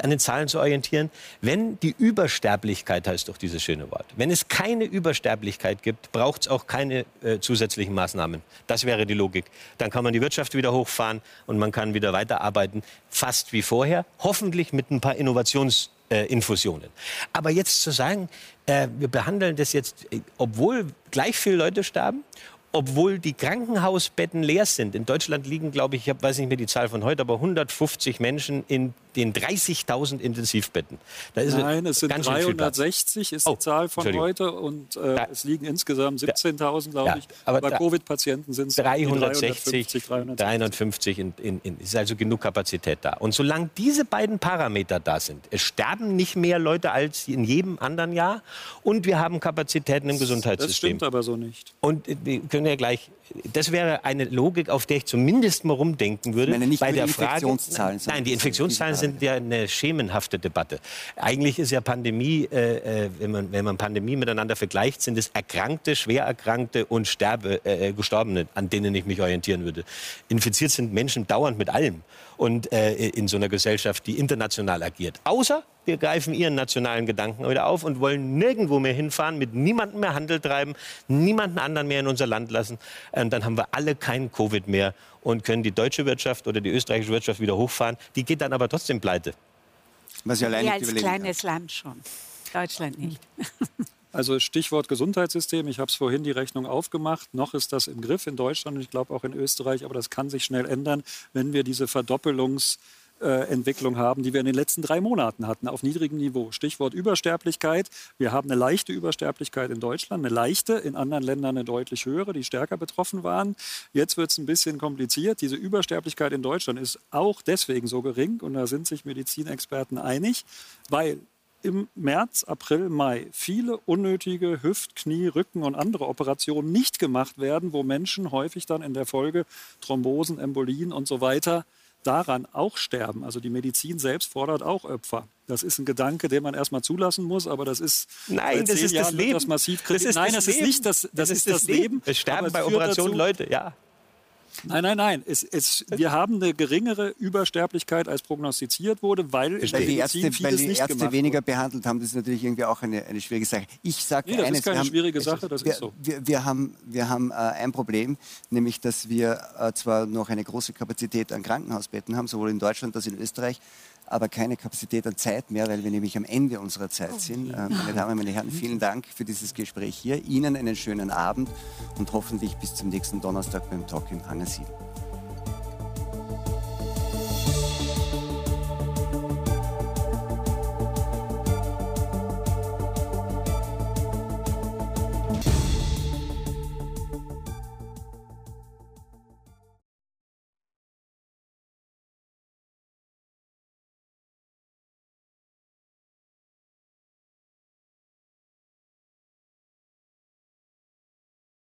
an den Zahlen zu orientieren, wenn die Übersterblichkeit heißt doch dieses schöne Wort. Wenn es keine Übersterblichkeit gibt, braucht es auch keine äh, zusätzlichen Maßnahmen. Das wäre die Logik. Dann kann man die Wirtschaft wieder hochfahren und man kann wieder weiterarbeiten, fast wie vorher. Hoffentlich mit ein paar Innovations äh, Infusionen. Aber jetzt zu sagen, äh, wir behandeln das jetzt, äh, obwohl gleich viele Leute sterben obwohl die Krankenhausbetten leer sind. In Deutschland liegen, glaube ich, ich weiß nicht mehr die Zahl von heute, aber 150 Menschen in den 30.000 Intensivbetten. Nein, es sind 360 ist die oh, Zahl von heute und äh, es liegen insgesamt 17.000, glaube ja, ich. Aber, aber Covid-Patienten sind es 360, 350. 350 in, in, in, ist also genug Kapazität da. Und solange diese beiden Parameter da sind, es sterben nicht mehr Leute als in jedem anderen Jahr und wir haben Kapazitäten im Gesundheitssystem. Das stimmt aber so nicht. Und äh, wir können ja gleich, das wäre eine Logik, auf der ich zumindest mal rumdenken würde. Ich meine nicht bei der die Infektionszahlen. Frage, nein, die Infektionszahlen sind ja eine schemenhafte Debatte. Eigentlich ist ja Pandemie, äh, äh, wenn, man, wenn man Pandemie miteinander vergleicht, sind es Erkrankte, Schwererkrankte und Sterbe, äh, Gestorbene, an denen ich mich orientieren würde. Infiziert sind Menschen dauernd mit allem und äh, in so einer Gesellschaft, die international agiert. Außer wir greifen ihren nationalen Gedanken wieder auf und wollen nirgendwo mehr hinfahren, mit niemandem mehr Handel treiben, niemanden anderen mehr in unser Land lassen. Und dann haben wir alle keinen Covid mehr und können die deutsche Wirtschaft oder die österreichische Wirtschaft wieder hochfahren. Die geht dann aber trotzdem pleite. Was ja allein als kleines kann. Land schon. Deutschland nicht. Also Stichwort Gesundheitssystem. Ich habe es vorhin die Rechnung aufgemacht. Noch ist das im Griff in Deutschland und ich glaube auch in Österreich. Aber das kann sich schnell ändern, wenn wir diese Verdoppelungs- äh, Entwicklung haben, die wir in den letzten drei Monaten hatten, auf niedrigem Niveau. Stichwort Übersterblichkeit. Wir haben eine leichte Übersterblichkeit in Deutschland, eine leichte, in anderen Ländern eine deutlich höhere, die stärker betroffen waren. Jetzt wird es ein bisschen kompliziert. Diese Übersterblichkeit in Deutschland ist auch deswegen so gering, und da sind sich Medizinexperten einig, weil im März, April, Mai viele unnötige Hüft-, Knie-, Rücken- und andere Operationen nicht gemacht werden, wo Menschen häufig dann in der Folge Thrombosen, Embolien und so weiter daran auch sterben. Also die Medizin selbst fordert auch Opfer. Das ist ein Gedanke, den man erstmal zulassen muss, aber das ist Nein, das ist Jahren das Leben. Das massiv Das ist Nein, das, das ist nicht das, das, das ist das Leben. Leben. Es sterben bei Operationen dazu, Leute, ja. Nein, nein, nein. Es, es, wir haben eine geringere Übersterblichkeit, als prognostiziert wurde, weil, weil die Ärzte, weil die Ärzte weniger wurde. behandelt haben. Das ist natürlich irgendwie auch eine, eine schwierige Sache. Ich sage nee, das eines, ist keine haben, schwierige Sache, das wir, ist so. Wir, wir haben, wir haben äh, ein Problem, nämlich dass wir äh, zwar noch eine große Kapazität an Krankenhausbetten haben, sowohl in Deutschland als auch in Österreich, aber keine Kapazität an Zeit mehr, weil wir nämlich am Ende unserer Zeit oh sind. Ähm, meine Damen, und meine Herren, vielen Dank für dieses Gespräch hier. Ihnen einen schönen Abend und hoffentlich bis zum nächsten Donnerstag beim Talk im Hangar 7.